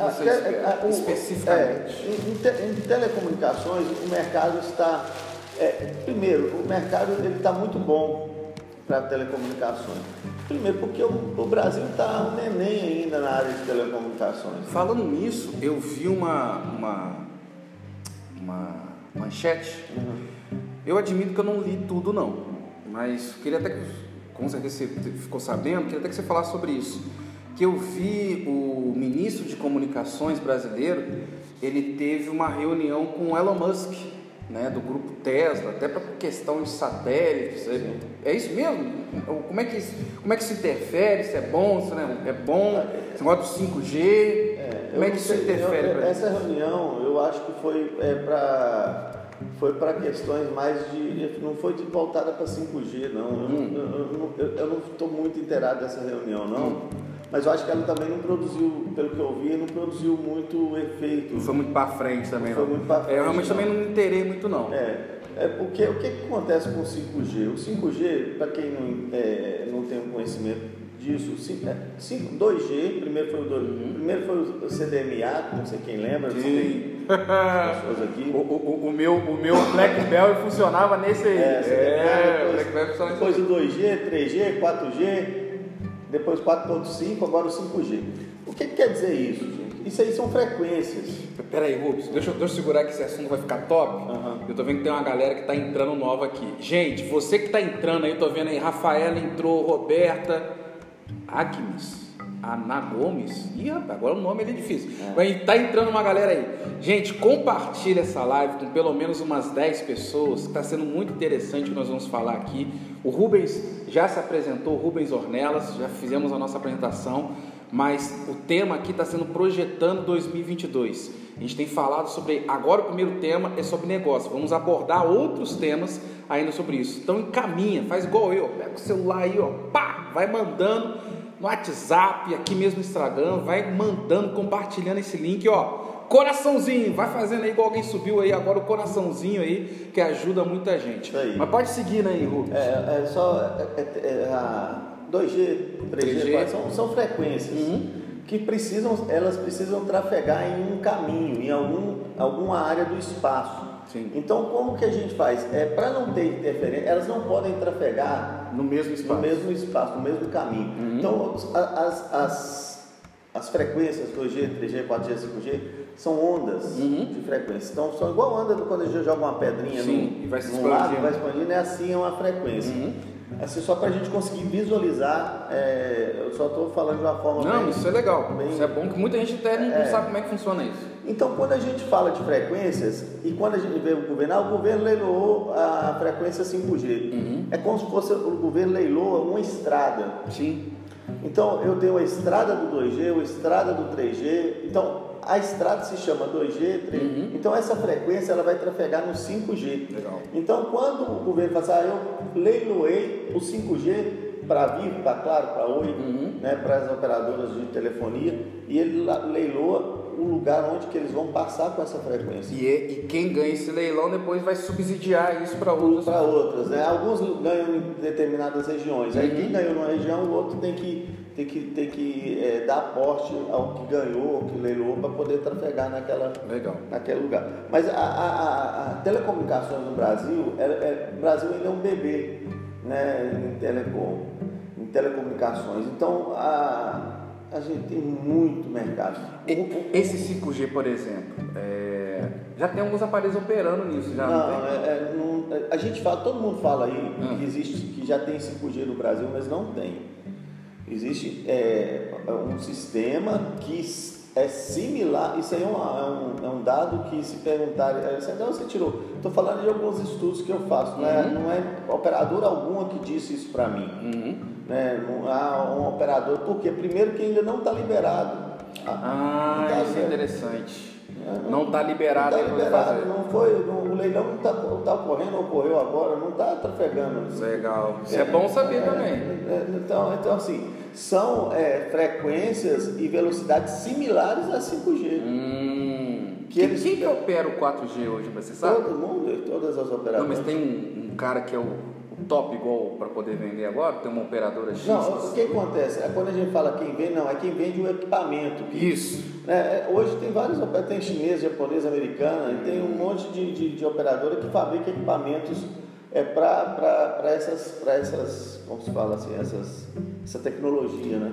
B: a- te-
A: espera,
B: a- o-
A: especificamente.
B: é, em, em te- em telecomunicações, o mercado está. é, primeiro, o mercado está muito bom para telecomunicações. Primeiro, porque o, o Brasil está um neném ainda na área de telecomunicações.
A: Falando nisso, eu vi uma, uma, uma manchete. Eu admito que eu não li tudo não, mas queria até que, com certeza você ficou sabendo, queria até que você falasse sobre isso. Que eu vi o ministro de comunicações brasileiro, ele teve uma reunião com o Elon Musk, né, do grupo Tesla, até para questão de satélites. É, é isso mesmo? Como é, que, como é que se interfere? Se é bom, se não é, é bom? Esse negócio do 5G?
B: É,
A: como é que isso interfere?
B: eu- essa reunião, eu acho que foi é, para foi para questões mais de não foi de voltada para 5G não. Eu,
A: Hum.
B: eu- não estou muito inteirado dessa reunião não. Mas eu acho que ela também não produziu, pelo que eu vi, não produziu muito efeito.
A: Não foi muito para frente também,
B: Foi
A: não.
B: muito pra
A: É, eu realmente
B: frente,
A: também não me inteirei muito, não.
B: É, é porque o que, que acontece com o 5G? O 5G, para quem não, é, não tem um conhecimento disso, 2G, primeiro foi o, uhum. primeiro foi o CDMA, não sei quem lembra, Sim. tem <laughs>
A: pessoas aqui. O, o, o, meu, o meu Blackberry funcionava nesse aí. É,
B: é depois, depois o 2G, 3G, 4G, depois 4.5, agora o 5G. O que, que quer dizer isso, gente? Isso aí são frequências.
A: Peraí, Rubens, deixa, deixa eu segurar que esse assunto vai ficar top. Uhum. Eu tô vendo que tem uma galera que tá entrando nova aqui. Gente, você que tá entrando aí, eu tô vendo aí, Rafaela entrou, Roberta, Agnes. Ana Gomes. Ih, agora o nome é difícil. É. Mas tá entrando uma galera aí. Gente, compartilha essa live com pelo menos umas 10 pessoas. Está sendo muito interessante o que nós vamos falar aqui. O Rubens já se apresentou, o Rubens Ornelas, já fizemos a nossa apresentação mas o tema aqui está sendo projetando 2022. A gente tem falado sobre. Agora o primeiro tema é sobre negócio. Vamos abordar outros temas ainda sobre isso. Então encaminha, faz igual eu, pega o celular aí, ó, pá, vai mandando no WhatsApp, aqui mesmo no Instagram, vai mandando, compartilhando esse link, ó. Coraçãozinho, vai fazendo aí igual alguém subiu aí agora o coraçãozinho aí, que ajuda muita gente. Mas pode seguir aí, Rubens.
B: É, é só. É, é, é a 2G, 3G, 3G. São, são frequências uhum. que precisam, elas precisam trafegar em um caminho, em algum, alguma área do espaço. Sim. Então, como que a gente faz? É, Para não ter interferência, elas não podem trafegar
A: no mesmo espaço,
B: no mesmo, espaço, no mesmo caminho. Uhum. Então, as, as, as frequências 2G, 3G, 4G, 5G são ondas uhum. de frequência. Então, são igual onda quando a gente joga uma pedrinha Sim, no, e vai se num lado, vai expandindo, é assim é uma frequência. Uhum. Assim, só para a gente conseguir visualizar, é, eu só estou falando de uma forma.
A: Não, bem, isso é legal. Bem, isso é bom que muita gente até não, é, sabe como é que funciona isso.
B: Então, quando a gente fala de frequências e quando a gente vê o governo, ah, o governo leiloou a frequência 5G. Uhum. É como se fosse o governo leiloa uma estrada.
A: Sim.
B: Então, eu tenho a estrada do 2G, a estrada do 3G. Então, a estrada se chama 2G, 3G. Uhum. Então essa frequência ela vai trafegar no 5G.
A: Legal.
B: Então quando o governo fala assim, ah, eu leiloei o 5G para Vivo, para Claro, para Oi, uhum. né, para as operadoras de telefonia, e ele leiloa o lugar onde que eles vão passar com essa frequência.
A: E, e quem ganha esse leilão depois vai subsidiar isso para outras.
B: Para outras, né? Alguns ganham em determinadas regiões. Uhum. Aí quem ganhou numa região, o outro tem que tem que, tem que é, dar aporte ao que ganhou, ao que leilou, para poder trafegar naquela,
A: Legal.
B: naquele lugar. Mas a, a, a telecomunicações no Brasil, é, é, o Brasil ainda é um bebê né, em, telecom, em telecomunicações. Então, a, a gente tem muito mercado.
A: Esse 5G, por exemplo, é... já tem alguns aparelhos operando nisso, já não,
B: não, é, é, não A gente fala, todo mundo fala aí hum. que existe, que já tem 5G no Brasil, mas não tem. Existe é, um sistema que é similar, isso aí é, uma, é, um, é um, dado que se perguntarem, é, de onde você tirou? Estou falando de alguns estudos que eu faço, não, é, uhum. não é operadora alguma que disse isso para mim. Uhum. Né? Não há um operador, porque primeiro que ainda não está liberado.
A: Ah, tá isso é interessante. Não está liberado.
B: Não está liberado, não foi, não, o leilão não está tá ocorrendo, ocorreu agora, não está trafegando.
A: Legal, isso é, é bom saber
B: é,
A: também.
B: Então, então, assim, são é, frequências e velocidades similares a 5G.
A: Hum. Que quem, eles... quem que opera o 4G hoje, você sabe?
B: Todo mundo, todas as operadoras.
A: Não, mas tem um, um cara que é o top igual para poder vender agora? Tem uma operadora X?
B: Não, o que acontece? É quando a gente fala quem vende, não, é quem vende o equipamento.
A: Isso.
B: É, hoje tem vários tem chinês, japonês, americana, e tem um monte de, de, de operadora que fabrica equipamentos é, para essas, essas, como se fala assim, essas, essa tecnologia, né?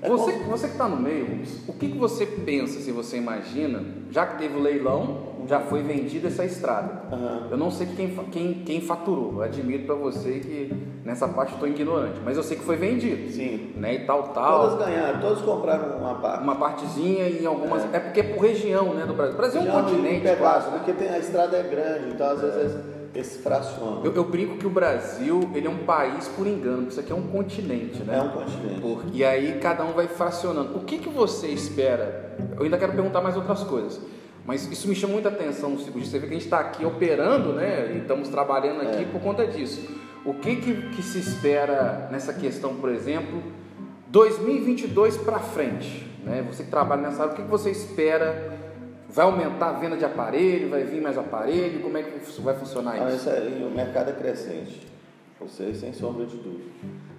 A: É você, como... você que está no meio, o que, que você pensa, se você imagina, já que teve o leilão, já foi vendida essa estrada. Uhum. Eu não sei quem, quem, quem faturou, eu admiro para você que nessa parte estou ignorante, mas eu sei que foi vendido.
B: Sim.
A: Né, e tal, tal.
B: Todos ganharam, todos compraram uma parte.
A: Uma partezinha e algumas. É, é porque é por região né, do Brasil. O Brasil é um continente. Um pedaço,
B: né? porque tem, a estrada é grande, então às vezes. É esse fraciona.
A: Eu, eu, brinco que o Brasil ele é um país por engano, isso aqui é um continente, né?
B: É um continente.
A: Por, e aí cada um vai fracionando. O que, que você espera? Eu ainda quero perguntar mais outras coisas. Mas isso me chama muita atenção, Você vê que a gente está aqui operando, né? E estamos trabalhando aqui é. por conta disso. O que, que, que se espera nessa questão, por exemplo, 2022 para frente? Né? Você que trabalha nessa área, o que, que você espera Vai aumentar a venda de aparelho? Vai vir mais aparelho? Como é que vai funcionar
B: isso? Ah, isso o mercado é crescente. Você, sem sombra de dúvida.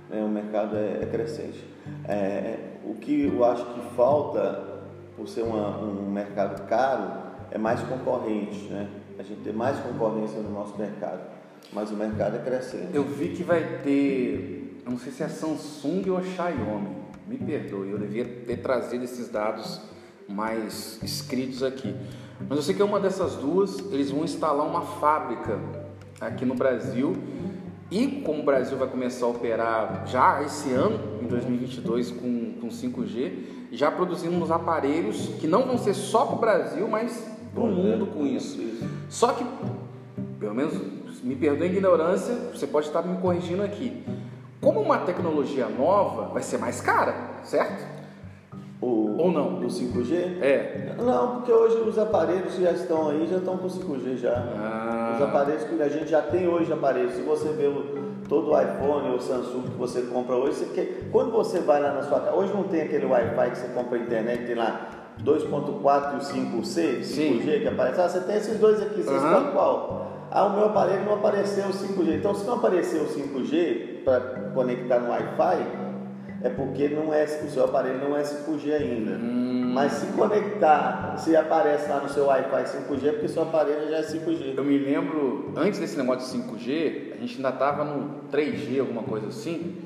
B: né? o mercado é, é crescente. É, o que eu acho que falta, por ser uma, um mercado caro, é mais concorrente, né? A gente tem mais concorrência no nosso mercado, mas o mercado é crescente.
A: Eu vi que vai ter, não sei se é Samsung ou Xiaomi, me perdoe, eu devia ter trazido esses dados mais escritos aqui. Mas eu sei que é uma dessas duas, eles vão instalar uma fábrica aqui no Brasil. E como o Brasil vai começar a operar já esse ano, em 2022, com, com 5G, já produzindo uns aparelhos que não vão ser só para o Brasil, mas para o mundo com isso. Só que, pelo menos, me perdoe a ignorância, você pode estar me corrigindo aqui. Como uma tecnologia nova, vai ser mais cara, certo?
B: O,
A: Ou não?
B: O 5G?
A: É.
B: Não, porque hoje os aparelhos que já estão aí já estão com 5G já.
A: Ah.
B: Os aparelhos que a gente já tem hoje aparelhos. Se você vê o, todo iPhone ou Samsung que você compra hoje, você quer, quando você vai lá na sua casa, hoje não tem aquele Wi-Fi que você compra na internet, tem lá 2.4 e o 5C, 5G que aparece. Ah, você tem esses dois aqui, você
A: Uhum.
B: escolhe qual? Ah, o meu aparelho não apareceu o 5G. Então, se não apareceu o 5G para conectar no Wi-Fi, é porque não é, o seu aparelho não é 5G ainda.
A: Hum.
B: Mas se conectar, se aparece lá no seu Wi-Fi 5G, é porque seu aparelho já é 5G.
A: Eu me lembro, antes desse negócio de 5G, a gente ainda estava no 3G, alguma coisa assim,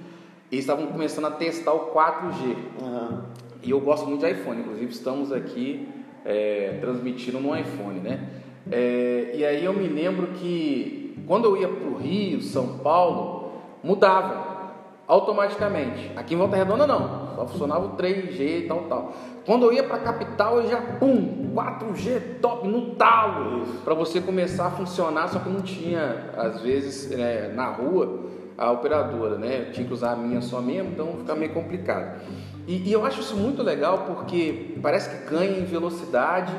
A: e estavam começando a testar o 4G.
B: Aham.
A: E eu gosto muito de iPhone, inclusive estamos aqui é, transmitindo no iPhone, né? É, e aí eu me lembro que quando eu ia para o Rio, São Paulo, mudava automaticamente. Aqui em Volta Redonda não, só funcionava o 3G e tal, tal. Quando eu ia para a capital, eu já, pum, 4G top, no talo, para você começar a funcionar, só que não tinha, às vezes, é, na rua, a operadora, né? Eu tinha que usar a minha só mesmo, então fica meio complicado. E, e eu acho isso muito legal porque parece que ganha em velocidade,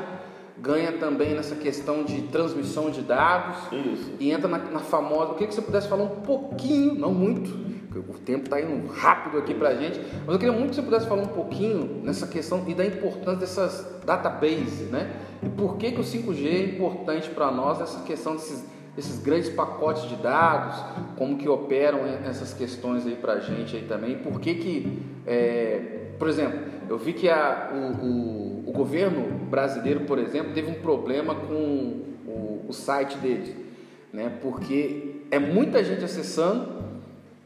A: ganha também nessa questão de transmissão de dados
B: Isso.
A: e entra na, na famosa. Eu queria que você pudesse falar um pouquinho, não muito, o tempo está indo rápido aqui para a gente, mas eu queria muito que você pudesse falar um pouquinho nessa questão e da importância dessas databases, né? E por que, que o 5G é importante para nós nessa questão desses, desses grandes pacotes de dados, como que operam essas questões aí para a gente aí também, por que que, é, por exemplo, eu vi que a, o, o, o governo brasileiro, por exemplo, teve um problema com o, o site deles, né? Porque é muita gente acessando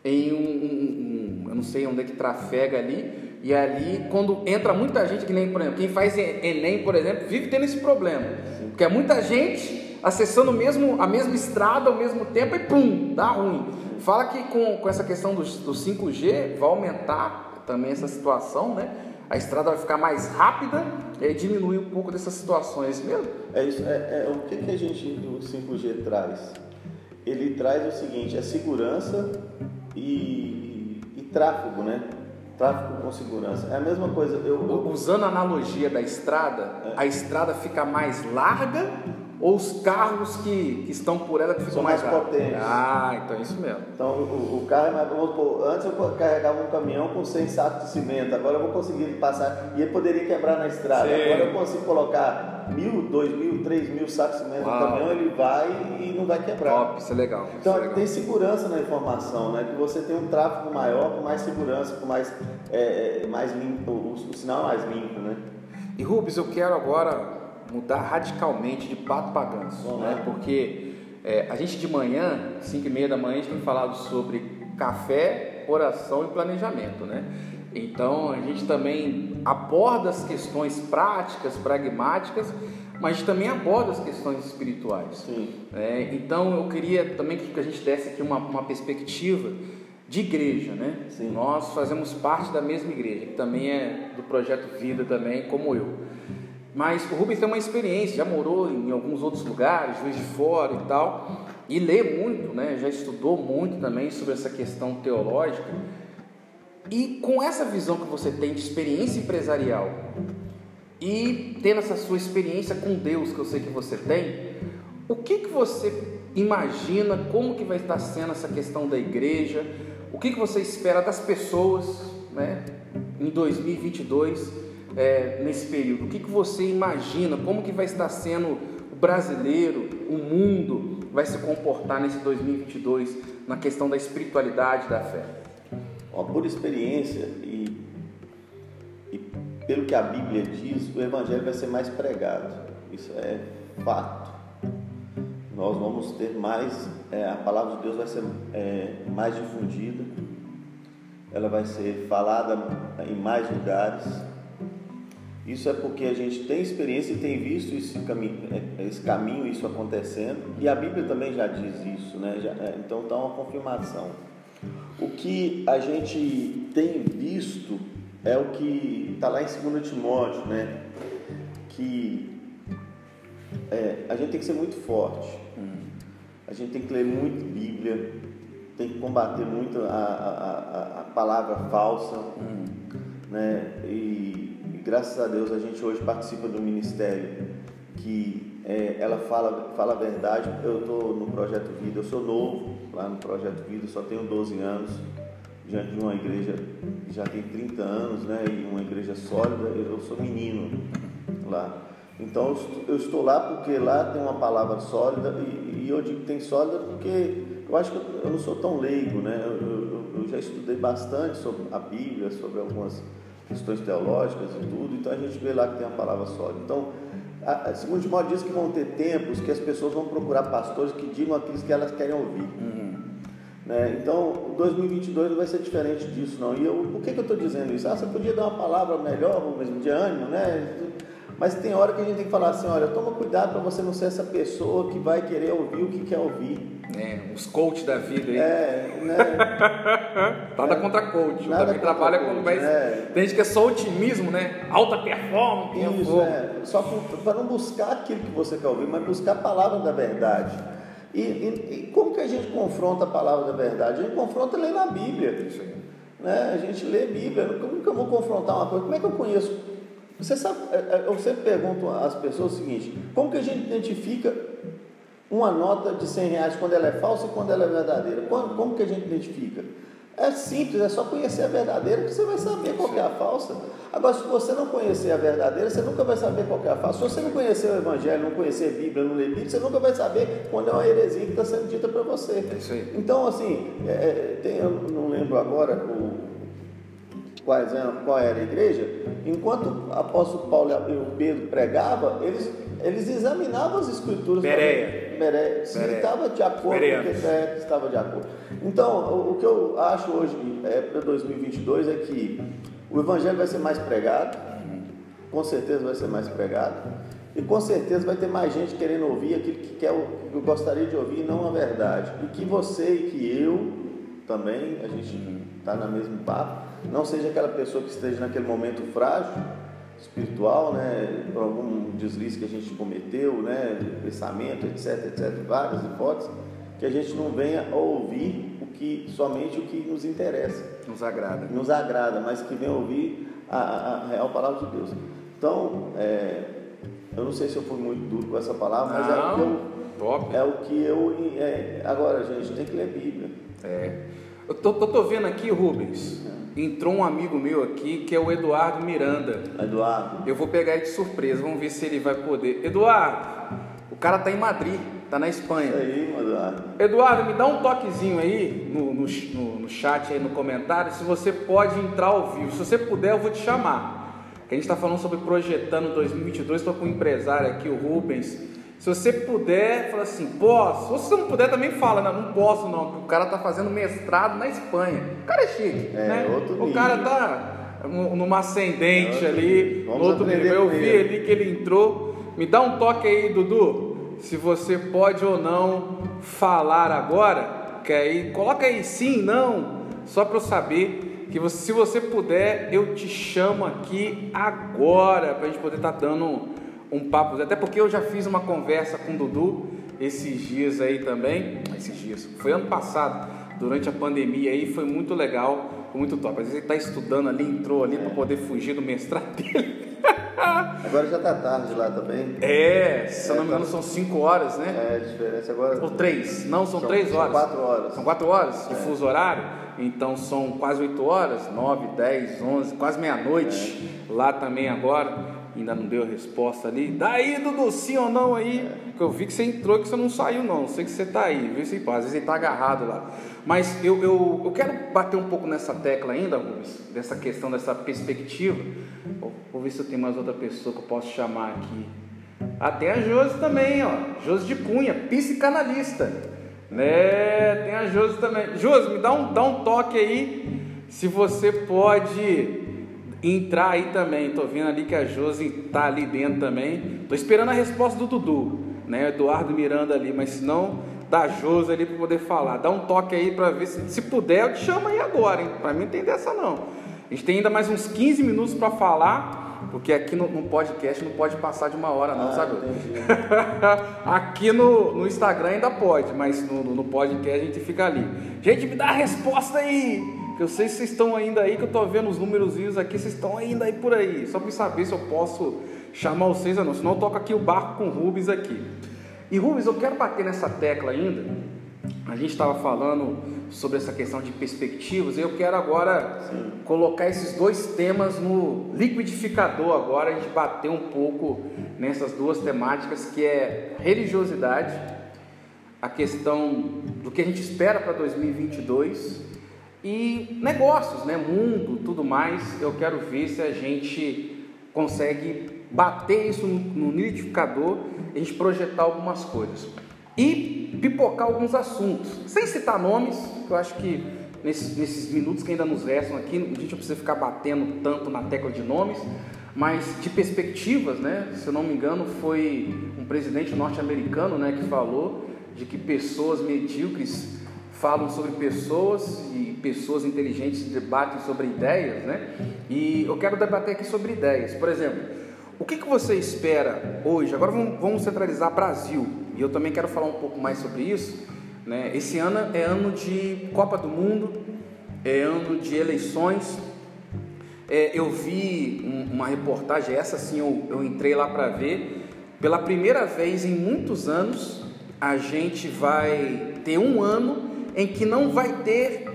A: em um, um- um- eu não sei onde é que trafega ali, e ali quando entra muita gente, que nem, por exemplo, quem faz Enem, por exemplo, vive tendo esse problema, porque é muita gente acessando mesmo, a mesma estrada ao mesmo tempo e pum, dá ruim. Fala que com, com essa questão do, do 5G vai aumentar também essa situação, né? A estrada vai ficar mais rápida e diminui um pouco dessas situações mesmo.
B: É isso. É, é, o que, que a gente, o 5G traz? Ele traz o seguinte, é segurança e, e tráfego, né? Tráfego com segurança. É a mesma coisa. Eu, eu-
A: Usando a analogia da estrada, a estrada fica mais larga ou os carros que, que estão por ela que ficam
B: São
A: mais,
B: mais potentes.
A: Ah, então é isso mesmo.
B: Então o, o carro é mais. Vamos supor, antes eu carregava um caminhão com 100 sacos de cimento, agora eu vou conseguir passar. E ele poderia quebrar na estrada.
A: Sim.
B: Agora eu consigo colocar mil, dois mil, três mil sacos de cimento
A: Uau.
B: no caminhão, ele vai e não vai quebrar.
A: Top, isso é legal. isso
B: Então
A: é legal.
B: tem segurança na informação, né? Que você tem um tráfego maior, com mais segurança, com mais, é, é, mais limpo, o, o sinal é mais limpo, né?
A: E Rubens, eu quero agora mudar radicalmente de pato para ganso, né?
B: lá.
A: Porque é, a gente de manhã, 5 e meia da manhã, a gente tem falado sobre café, oração e planejamento, né? Então a gente também aborda as questões práticas, pragmáticas, mas também aborda as questões espirituais.
B: Sim.
A: É, então eu queria também que a gente desse aqui uma, uma perspectiva de igreja, né?
B: Sim.
A: Nós fazemos parte da mesma igreja, que também é do projeto Vida também, como eu. Mas o Rubens tem uma experiência, já morou em alguns outros lugares, Juiz de Fora e tal, e lê muito, né? Já estudou muito também sobre essa questão teológica. E com essa visão que você tem de experiência empresarial e tendo essa sua experiência com Deus que eu sei que você tem, o que que você imagina como que vai estar sendo essa questão da igreja? O que que você espera das pessoas, né, em 2022 é, nesse período? O que que você imagina? Como que vai estar sendo o brasileiro, o mundo vai se comportar nesse 2022 na questão da espiritualidade da fé?
B: Ó, por experiência e, e pelo que a Bíblia diz, o Evangelho vai ser mais pregado. Isso é fato. Nós vamos ter mais, é, a palavra de Deus vai ser é, mais difundida, ela vai ser falada em mais lugares. Isso é porque a gente tem experiência e tem visto esse caminho, é, esse caminho isso acontecendo, e a Bíblia também já diz isso, né? Já, é, então está uma confirmação. O que a gente tem visto é o que está lá em 2 Timóteo, né? Que é, a gente tem que ser muito forte, a gente tem que ler muito Bíblia, tem que combater muito a, a, a palavra falsa, né? E, graças a Deus a gente hoje participa do ministério que é, ela fala, fala a verdade. Eu estou no Projeto Vida, eu sou novo lá no Projeto Vida, só tenho 12 anos, diante de uma igreja que já tem 30 anos, né? E uma igreja sólida, eu sou menino lá. Então eu estou lá porque lá tem uma palavra sólida e, e eu digo que tem sólida porque eu acho que eu não sou tão leigo, né? Eu, eu, eu, já estudei bastante sobre a Bíblia, sobre algumas questões teológicas e tudo, então a gente vê lá que tem uma palavra sólida. Então, a, a, segundo Timóteo diz que vão ter tempos que as pessoas vão procurar pastores que digam aquilo que elas querem ouvir. Uhum. Né? Então, 2022 não vai ser diferente disso, não. E eu, por que, que eu estou dizendo isso? Ah, você podia dar uma palavra melhor, mesmo de ânimo, né? Mas tem hora que a gente tem que falar assim, olha, toma cuidado para você não ser essa pessoa que vai querer ouvir o que quer ouvir.
A: É, os coach da vida aí.
B: É, né? <laughs>
A: Nada contra coach. Nada também trabalha coach, com mais. Né? Tem gente que é só otimismo, né? Alta performance.
B: Isso, é. Só para não buscar aquilo que você quer ouvir, mas buscar a palavra da verdade. E, e, e, como que a gente confronta a palavra da verdade? A gente confronta lendo a Bíblia. Isso aí. Né? A gente lê a Bíblia. Como que eu vou confrontar uma coisa? Como é que eu conheço? Você sabe, é, é, eu sempre pergunto às pessoas o seguinte: como que a gente identifica uma nota de 100 reais quando ela é falsa e quando ela é verdadeira? Como, como que a gente identifica? É simples, é só conhecer a verdadeira que você vai saber qual é a falsa. Agora, se você não conhecer a verdadeira, você nunca vai saber qual é a falsa. Se você não conhecer o Evangelho, não conhecer a Bíblia, não ler Bíblia, você nunca vai saber quando é uma heresia que está sendo dita para você. É então, assim, é, tem, eu não lembro agora o, quais, qual era a igreja, enquanto o apóstolo Paulo e o Pedro pregavam, eles, eles examinavam as escrituras.
A: Bereia.
B: Bereia. Se Bereia. estava de acordo, porque é, estava de acordo. Então, o, o, que eu acho hoje é, para 2022 é que o evangelho vai ser mais pregado, com certeza vai ser mais pregado, e com certeza vai ter mais gente querendo ouvir aquilo que quer, eu gostaria de ouvir, não a verdade. E que você e que eu também, a gente está na mesma papo, não seja aquela pessoa que esteja naquele momento frágil, espiritual, né, por algum deslize que a gente cometeu, né, pensamento, etc, etc, várias hipóteses, que a gente não venha a ouvir o que somente o que nos interessa,
A: nos agrada,
B: nos agrada, mas que venha ouvir a, a, a real palavra de Deus. Então, é, eu não sei se eu fui muito duro com essa palavra, mas
A: não,
B: é o que eu,
A: top.
B: é o que eu é, agora, gente, tem que ler Bíblia.
A: É. Eu tô, tô, tô vendo aqui, Rubens entrou um amigo meu aqui que é o Eduardo Miranda.
B: Eduardo.
A: Eu vou pegar ele de surpresa, vamos ver se ele vai poder. Eduardo, o cara tá em Madrid, tá na Espanha.
B: Isso aí, Eduardo.
A: Eduardo, me dá um toquezinho aí no, no, no, no chat aí no comentário se você pode entrar ao vivo. Se você puder, eu vou te chamar. A gente está falando sobre projetando 2022. Estou com um empresário aqui, o Rubens. Se você puder, fala assim, posso. Se você não puder, também fala, não, não posso não. O cara tá fazendo mestrado na Espanha. O cara é chique, é, né?
B: Outro
A: o
B: nível.
A: cara tá numa ascendente é ali, no outro nível. Eu vi ali que ele entrou. Me dá um toque aí, Dudu, se você pode ou não falar agora. Que aí, coloca aí sim, não, só para eu saber que você, se você puder, eu te chamo aqui agora para a gente poder estar tá dando um papo, até porque eu já fiz uma conversa com o Dudu esses dias aí também, esses dias, foi ano passado, durante a pandemia aí, foi muito legal, foi muito top. Às vezes ele está estudando ali, entrou ali é. para poder fugir do mestrado <laughs> dele.
B: Agora já está tarde lá também.
A: É, se é, não me engano, tá... são 5 horas, né?
B: É, a diferença agora.
A: Ou 3, não, são 3 horas.
B: São 4 horas.
A: São 4 horas de é. fuso horário, então são quase 8 horas, 9, 10, 11, quase meia-noite, é. lá também agora. Ainda não deu a resposta ali. Daí, Dudu, sim ou não aí? Que eu vi que você entrou que você não saiu, não. Sei que você tá aí, viu? Se, às vezes ele tá agarrado lá. Mas eu, eu, eu quero bater um pouco nessa tecla ainda, Rubens, dessa questão, dessa perspectiva. Vou, vou ver se eu tenho mais outra pessoa que eu posso chamar aqui. Ah, tem a Josi também, ó. Josi de Cunha, psicanalista. Né? Tem a Josi também. Josi, me dá um, dá um toque aí se você pode entrar aí também. Tô vendo ali que a Josi tá ali dentro também. Tô esperando a resposta do Dudu, né? Eduardo Miranda ali, mas se não, da Josi ali para poder falar. Dá um toque aí para ver se, se puder, eu te chamo aí agora, hein? Para mim não tem dessa não. A gente tem ainda mais uns 15 minutos para falar, porque aqui no, no, podcast não pode passar de uma hora não, ah, sabe? <laughs> aqui no, no Instagram ainda pode, mas no, no podcast a gente fica ali. Gente, me dá a resposta aí! Que eu sei se vocês estão ainda aí, que eu estou vendo os números aqui, vocês estão ainda aí por aí. Só para saber se eu posso chamar vocês ou não. Senão eu toco aqui o barco com o Rubens aqui. E Rubens, eu quero bater nessa tecla ainda. A gente estava falando sobre essa questão de perspectivas. E eu quero agora Sim. colocar esses dois temas no liquidificador agora, a gente bater um pouco nessas duas temáticas que é religiosidade, a questão do que a gente espera para 2022 e negócios, né, mundo, tudo mais. Eu quero ver se a gente consegue bater isso no, liquidificador, a gente projetar algumas coisas e pipocar alguns assuntos, sem citar nomes, que eu acho que nesses, nesses minutos que ainda nos restam aqui, a gente não precisa ficar batendo tanto na tecla de nomes, mas de perspectivas, né? Se eu não me engano, foi um presidente norte-americano, né, que falou de que pessoas medíocres falam sobre pessoas e pessoas inteligentes debatem sobre ideias, né? E eu quero debater aqui sobre ideias. Por exemplo, o que, que você espera hoje? Agora vamos, vamos centralizar Brasil. E eu também quero falar um pouco mais sobre isso. Né? Esse ano é ano de Copa do Mundo, é ano de eleições. É, eu vi um, uma reportagem, essa sim eu, eu entrei lá para ver. Pela primeira vez em muitos anos, a gente vai ter um ano em que não vai ter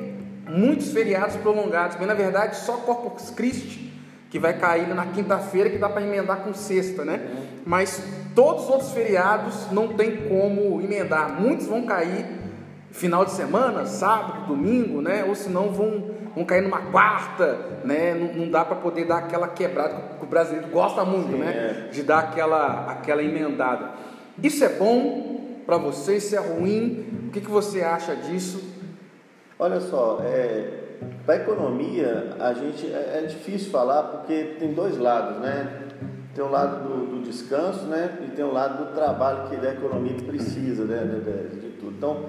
A: muitos feriados prolongados, mas na verdade só Corpus Christi que vai cair na quinta-feira que dá para emendar com sexta, né? Mas todos os outros feriados não tem como emendar. Muitos vão cair final de semana, sábado, domingo, né? Ou senão vão, vão cair numa quarta, né? Não, não dá para poder dar aquela quebrada que o brasileiro gosta muito, Sim, né? É. De dar aquela, aquela emendada. Isso é bom para você? Isso é ruim? O que, que você acha disso?
B: Olha só, é, para a economia a gente é, é, difícil falar porque tem dois lados, né? Tem o lado do, do descanso, né? E tem o lado do trabalho que da economia que precisa, né? De, de tudo. Então,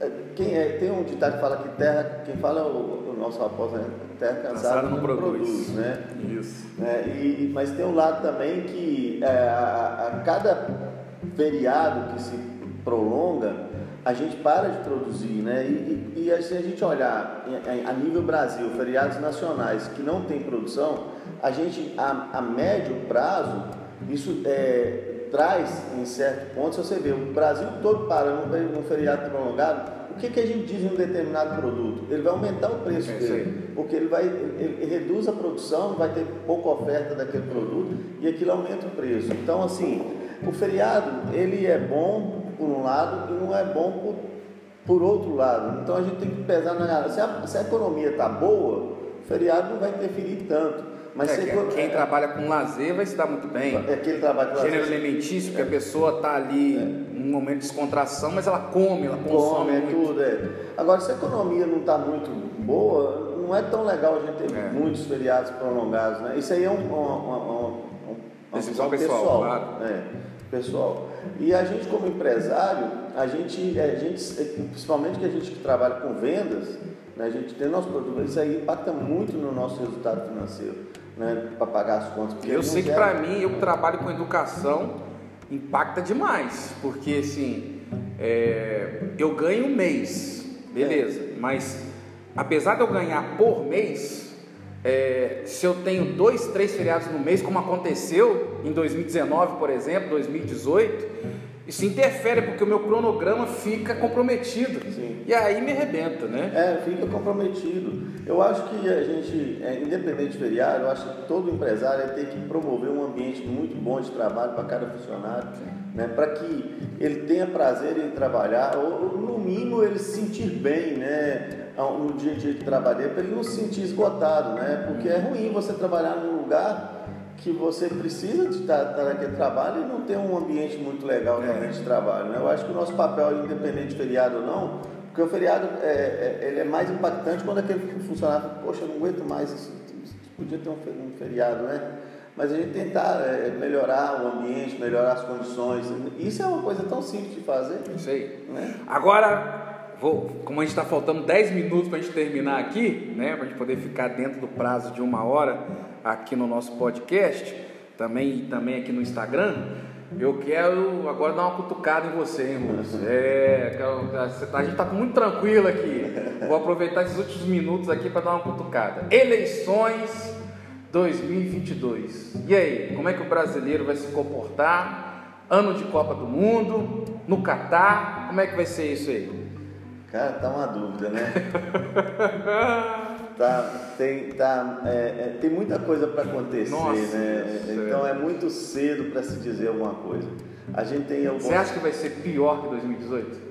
B: é, quem é, tem um ditado que fala que terra, quem fala é o, o nosso apóstolo, né? terra cansada não, não produz, produz, né?
A: Isso.
B: É, e, mas tem um lado também que é, a, a cada feriado que se prolonga, a gente para de produzir, né? E, e, e se a gente olhar a nível Brasil, feriados nacionais que não tem produção, a gente, a, a médio prazo, isso é, traz, em certo ponto, se você vê o Brasil todo parando num feriado prolongado, o que, que a gente diz em um determinado produto? Ele vai aumentar o preço é dele, porque ele vai ele, ele reduz a produção, vai ter pouca oferta daquele produto e aquilo aumenta o preço. Então, assim, o feriado ele é bom por um lado e não é bom por, por outro lado. Então a gente tem que pesar na se a, se a economia está boa, o feriado não vai interferir tanto. Mas
A: é, quem, quem é, trabalha com lazer vai se dar muito bem.
B: É quem trabalha com
A: Gênero lazer. alimentício, que a pessoa está ali é. num momento de descontração, mas ela come, ela consome. Come, é
B: tudo, é. Agora, se a economia não está muito boa, não é tão legal a gente ter é. muitos feriados prolongados. Né? Isso aí é um, um, um, um
A: Decisão pessoal, pessoal, claro.
B: É, pessoal. E a gente como empresário, a gente, a gente, principalmente que a gente que trabalha com vendas, né, a gente tem nosso produto, isso aí impacta muito no nosso resultado financeiro, né, para pagar as contas.
A: Eu sei que para mim, eu que trabalho com educação, impacta demais, porque assim, é, eu ganho um mês, beleza, é. mas apesar de eu ganhar por mês, é, se eu tenho dois, três feriados no mês, como aconteceu em 2019, por exemplo, 2018, isso interfere porque o meu cronograma fica comprometido. Sim. E aí me arrebenta, né?
B: É, fica comprometido. Eu acho que a gente, é, independente de feriado, eu acho que todo empresário tem que promover um ambiente muito bom de trabalho para cada funcionário, né, para que ele tenha prazer em trabalhar, ou no mínimo ele se sentir bem né, no dia a dia de trabalhar, para ele não se sentir esgotado, né, porque é ruim você trabalhar num lugar que você precisa de estar, estar naquele trabalho e não ter um ambiente muito legal é. também de trabalho. Né? Eu acho que o nosso papel, independente de feriado ou não, porque o feriado é, é, ele é mais impactante quando aquele funcionário fala, poxa, eu não aguento mais isso, podia ter um feriado, né? Mas a gente tentar é, melhorar o ambiente, melhorar as condições, isso é uma coisa tão simples de fazer.
A: Isso aí. Né? Agora, vou, como a gente está faltando 10 minutos para a gente terminar aqui, né, para a gente poder ficar dentro do prazo de uma hora aqui no nosso podcast, também, também aqui no Instagram, eu quero agora dar uma cutucada em você, hein, Lúcio? É, a gente está muito tranquilo aqui. Vou aproveitar esses últimos minutos aqui para dar uma cutucada. Eleições 2022. E aí, como é que o brasileiro vai se comportar? Ano de Copa do Mundo, no Catar, como é que vai ser isso aí?
B: Cara, tá uma dúvida, né? <laughs> tá, tem, tá, é, é, tem muita coisa para acontecer, Nossa, né? Então é muito cedo para se dizer alguma coisa. A gente tem algum...
A: Você acha que vai ser pior que 2018?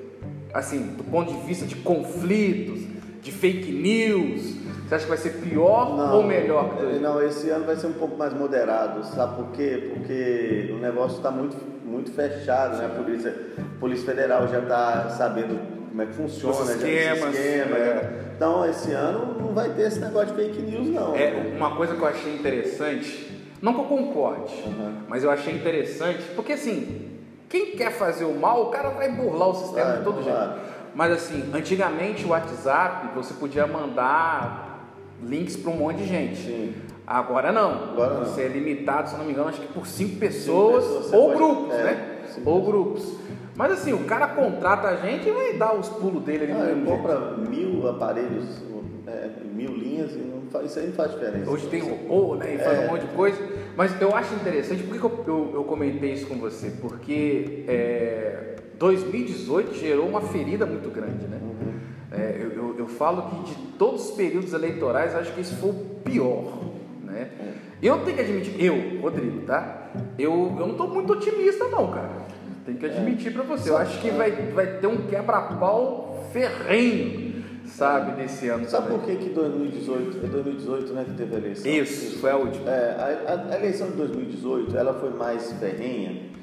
A: Assim, do ponto de vista de conflitos, de fake news, você acha que vai ser pior não, ou melhor que 2018?
B: Não, esse ano vai ser um pouco mais moderado, sabe por quê? Porque o negócio está muito, muito fechado, né? A Polícia, a Polícia Federal já está sabendo como é que funciona, Os esquemas, esquema, é. Então, esse ano não vai ter esse negócio de fake news, não.
A: É, uma coisa que eu achei interessante, não que eu concorde, uhum. mas eu achei interessante, porque assim, quem quer fazer o mal, o cara vai burlar o sistema vai, de todo jeito. Mas assim, antigamente o WhatsApp, você podia mandar links para um monte de gente. Sim. Agora não. Agora não. Você é limitado, se não me engano, acho que por cinco pessoas, cinco pessoas ou grupos, é, né? Ou grupos. Mas assim, o cara contrata a gente e vai dar os pulos dele ali
B: ah, no compra mil aparelhos, é, mil linhas e não faz, isso aí não faz diferença.
A: Hoje tem robô, né? E faz é. um monte de coisa. Mas eu acho interessante, por que, eu, eu, eu, comentei isso com você? Porque é, 2018 gerou uma ferida muito grande, né? Uhum. É, eu, eu, eu, falo que de todos os períodos eleitorais, acho que esse foi o pior, né? É. Eu tenho que admitir, eu, Rodrigo, tá? Eu, eu não estou muito otimista não, cara. Tem que admitir para você. Eu acho que vai, vai ter um quebra-pau ferrenho, sabe, nesse ano.
B: Sabe por que, que 2018, é 2018 né, que teve a eleição?
A: Isso, foi a última.
B: É, a, a, eleição de 2018 ela foi mais ferrenha.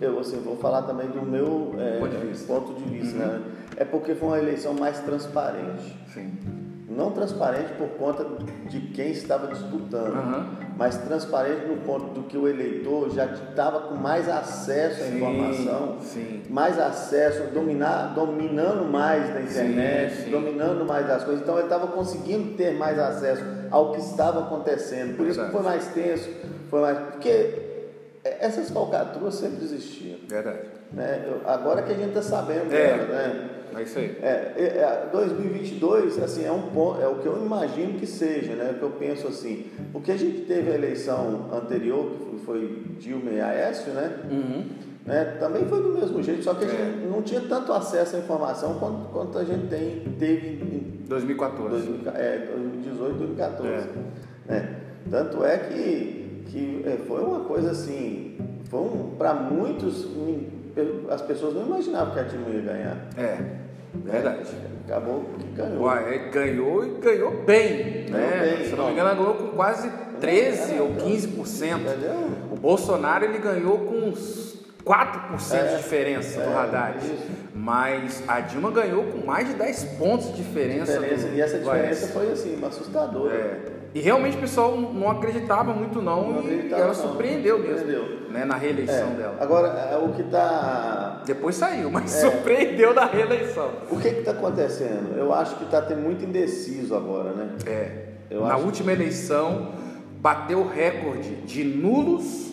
B: Eu assim, vou falar também do meu é, ponto de vista, ponto de vista uhum. né? É porque foi uma eleição mais transparente. Sim não transparente por conta de quem estava disputando, uhum. mas transparente no ponto do que o eleitor já estava com mais acesso à sim, informação, sim. mais acesso, dominar, dominando mais da internet, sim, dominando mais das coisas. Então ele estava conseguindo ter mais acesso ao que estava acontecendo. Por Verdade. isso que foi mais tenso, foi mais porque essas falcatruas sempre existiam.
A: Verdade.
B: Né? Agora que a gente está sabendo é. dela, né?
A: É isso aí.
B: É, é, 2022, assim, é um ponto, é o que eu imagino que seja, né? O que eu penso assim, porque a gente teve a eleição anterior, que foi Dilma e Aécio, né? Uhum. né? Também foi do mesmo jeito, só que a gente é. não tinha tanto acesso à informação quanto, quanto a gente tem, teve em
A: 2014.
B: 2000, é, 2018, 2014. É. Né? Tanto é que, que é, foi uma coisa assim, foi um, para muitos, as pessoas não imaginavam que a Dilma ia ganhar.
A: É. Verdade.
B: Acabou que ganhou.
A: Ué, ganhou e ganhou bem. Ganhou né? bem, Se não me engano, ganhou com quase 13 é, ou 15%. Entendeu? O Bolsonaro ele ganhou com uns 4% é, de diferença é, do Haddad. Mas a Dilma ganhou com mais de 10 pontos de diferença.
B: diferença do, e essa diferença foi assim, assustadora. É.
A: E realmente o pessoal não acreditava muito não, não e ela não, surpreendeu mesmo surpreendeu. Né, na reeleição
B: é.
A: dela.
B: Agora, é, o que está...
A: Depois saiu, mas é. surpreendeu na reeleição.
B: O que está acontecendo? Eu acho que está tendo muito indeciso agora, né?
A: É. Eu na última que... eleição, bateu o recorde de nulos...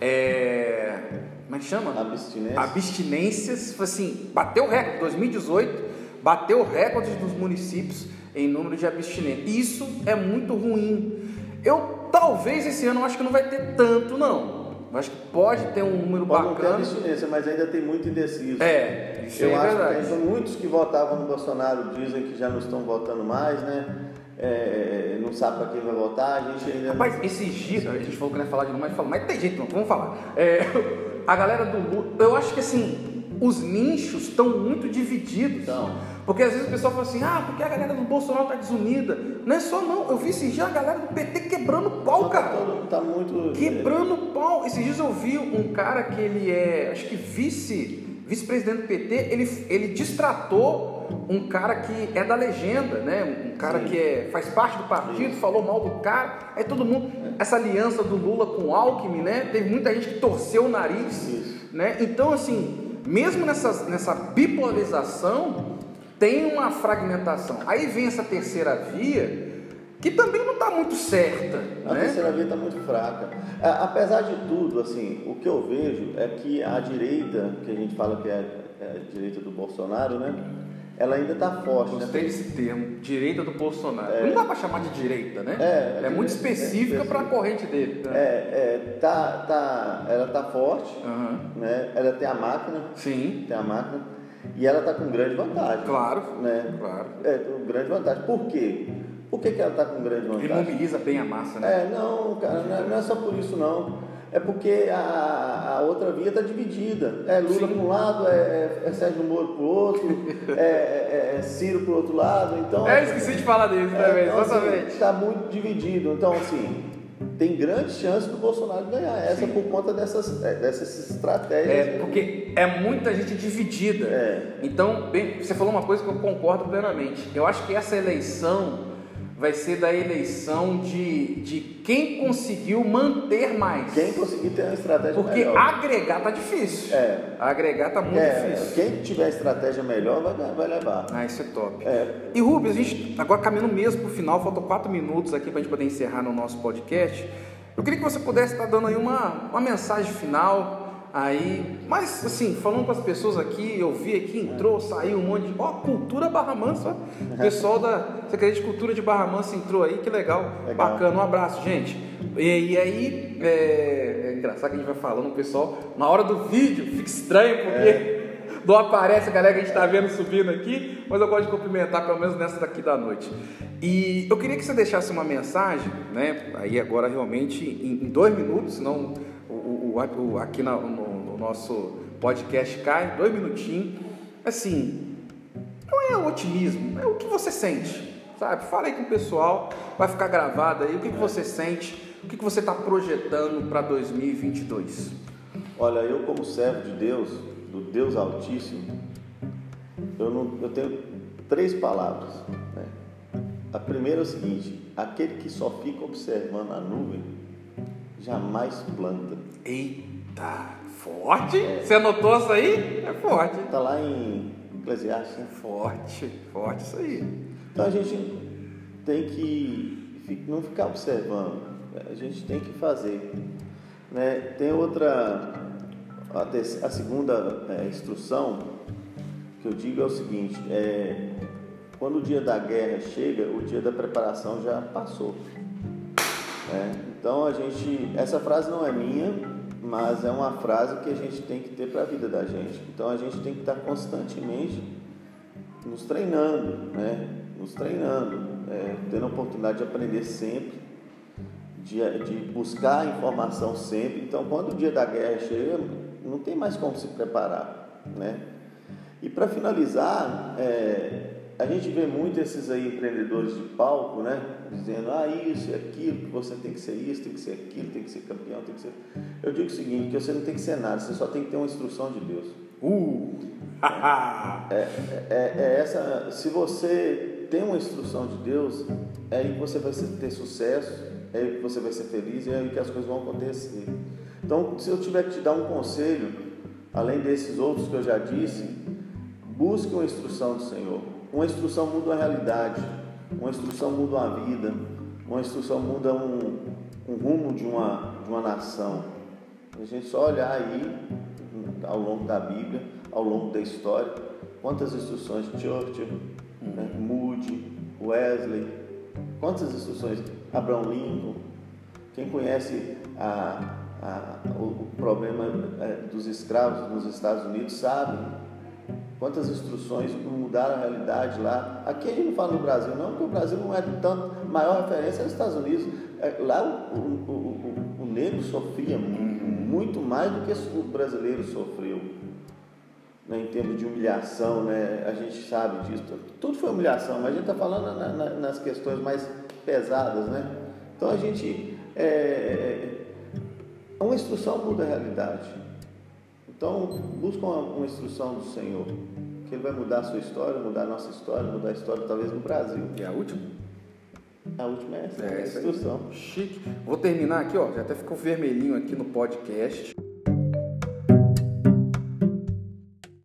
A: É... Como é que chama?
B: Abstinências.
A: Abstinências, assim, bateu o recorde, 2018, bateu o recorde dos municípios em número de abstinentes. Isso é muito ruim. Eu talvez esse ano acho que não vai ter tanto não. Acho que pode ter um número
B: pode
A: bacana.
B: Não ter mas ainda tem muito indeciso.
A: É, isso
B: Eu
A: é
B: acho
A: verdade.
B: que tem muitos que votavam no Bolsonaro dizem que já não estão votando mais, né? É, não sabe para quem vai votar, a gente ainda
A: Rapaz,
B: não...
A: esses dias, a gente falou que não ia falar de novo, mas falou, mas tem jeito não, vamos falar. É, <laughs> a galera do Lula, eu acho que assim, os nichos estão muito divididos.
B: Então.
A: Porque às vezes o pessoal fala assim, ah, porque a galera do Bolsonaro está desunida. Não é só não, eu vi esses dias a galera do PT quebrando pau, cara.
B: Tá, todo, tá muito...
A: Quebrando pau. Esses dias eu vi um cara que ele é, acho que vice, vice-presidente do PT, ele, ele distratou um cara que é da legenda, né? Um cara Sim. que é, faz parte do partido, Sim. falou mal do cara. Aí todo mundo, essa aliança do Lula com o Alckmin, né? Teve muita gente que torceu o nariz, Isso. né? Então assim, mesmo nessa, nessa bipolarização, tem uma fragmentação. Aí vem essa terceira via, que também não está muito certa.
B: A
A: né?
B: terceira via está muito fraca. Apesar de tudo, assim, o que eu vejo é que a direita, que a gente fala que é a direita do Bolsonaro, né? Ela ainda está forte.
A: Né? Gostei
B: né?
A: desse termo, direita do Bolsonaro. É, não dá para chamar de direita, né?
B: É,
A: é muito específica é para a corrente dele.
B: Né? É, é tá, tá, ela está forte, uhum. né? ela tem a máquina.
A: Sim.
B: Tem a máquina e ela está com grande vantagem.
A: Claro.
B: Né?
A: Claro.
B: É, com grande vantagem. Por quê? Por que, que ela está com grande vantagem?
A: Ele mobiliza bem a massa, né?
B: É, não, cara, não é, não é só por isso não. É porque a, a outra via está dividida. É Lula para um lado, é, é, é Sérgio Moro para o outro, <laughs> é, é, é Ciro para o outro lado. Então,
A: é, esqueci de falar disso também,
B: então,
A: assim, exatamente.
B: Está muito dividido. Então, assim, tem grande chance do Bolsonaro ganhar essa Sim. por conta dessas, é, dessas estratégias.
A: É, porque é muita gente dividida.
B: É.
A: Então, bem, você falou uma coisa que eu concordo plenamente. Eu acho que essa eleição vai ser da eleição de, de quem conseguiu manter mais.
B: Quem conseguir ter uma estratégia
A: Porque
B: melhor.
A: Porque agregar tá difícil.
B: É.
A: Agregar tá muito é, difícil.
B: Quem tiver estratégia melhor vai, vai levar.
A: Ah, isso é top.
B: É.
A: E Rubens, a gente agora caminhando mesmo pro final, faltam quatro minutos aqui para a gente poder encerrar no nosso podcast. Eu queria que você pudesse estar dando aí uma, uma mensagem final Aí, mas assim, falando com as pessoas aqui, eu vi aqui, entrou, saiu um monte de. Ó, oh, cultura Barra Mansa. O <laughs> pessoal da Secretaria de Cultura de Barra Mansa entrou aí, que legal. legal. Bacana, um abraço, gente. E, e aí, é, é, engraçado que a gente vai falando, o pessoal, na hora do vídeo, fica estranho, porque. É. <laughs> Não aparece a galera que a gente está vendo subindo aqui, mas eu gosto de cumprimentar pelo menos nessa daqui da noite. E eu queria que você deixasse uma mensagem, né? Aí agora realmente em, em dois minutos, senão aqui no, no, nosso podcast cai, dois minutinhos. Assim, não é otimismo, é o que você sente, sabe? Fala aí com o pessoal, vai ficar gravado aí, o que, que você sente, o que, que você está projetando para 2022.
B: Olha, eu como servo de Deus, do Deus Altíssimo, eu, não, eu tenho três palavras. Né? A primeira é o seguinte: aquele que só fica observando a nuvem jamais planta.
A: Eita, forte? É. Você anotou isso aí? É forte.
B: Está lá em Eclesiastes.
A: Forte, forte isso aí.
B: Então a gente tem que não ficar observando, a gente tem que fazer. Né? Tem outra, a, a segunda é, instrução que eu digo é o seguinte: é, quando o dia da guerra chega, o dia da preparação já passou. Né? Então a gente, essa frase não é minha, mas é uma frase que a gente tem que ter para a vida da gente. Então a gente tem que estar constantemente nos treinando, né? Nos treinando, é, tendo a oportunidade de aprender sempre, de, de buscar informação sempre. Então quando o dia da guerra chega, não tem mais como se preparar, né? E para finalizar, é, a gente vê muito esses aí empreendedores de palco, né? Dizendo, ah, isso e aquilo, que você tem que ser isso, tem que ser aquilo, tem que ser campeão, tem que ser. Eu digo o seguinte, que você não tem que ser nada, você só tem que ter uma instrução de Deus.
A: Uh!
B: é, é, é, essa. Se você tem uma instrução de Deus, é aí que você vai ter sucesso, é aí que você vai ser feliz e é aí que as coisas vão acontecer. Então, se eu tiver que te dar um conselho, além desses outros que eu já disse, busque uma instrução do Senhor uma instrução muda a realidade, uma instrução muda uma vida, uma instrução muda um, um rumo de uma, de uma nação. A gente só olhar aí, ao longo da Bíblia, ao longo da história, quantas instruções Churchill, né, Moody, Wesley, quantas instruções? Abraham Lincoln, quem conhece a, a, o, problema é, dos escravos nos Estados Unidos sabem quantas instruções mudaram a realidade lá. Aqui a gente não fala no Brasil, não, porque o Brasil não é tanto. Maior referência é os Estados Unidos. É, lá o, o, o, o negro sofria muito mais do que o brasileiro sofreu. Né, em termos de humilhação, né, a gente sabe disso. Tudo foi humilhação, mas a gente está falando na, na, nas questões mais pesadas. Né? Então a gente. É, é, uma instrução muda a realidade. Então, busca uma, uma, instrução do Senhor, que Ele vai mudar a sua história, mudar a nossa história, mudar a história talvez no Brasil.
A: E a última?
B: A última é essa, é, é a instrução.
A: Chique. Vou terminar aqui, ó, já até ficou vermelhinho aqui no podcast.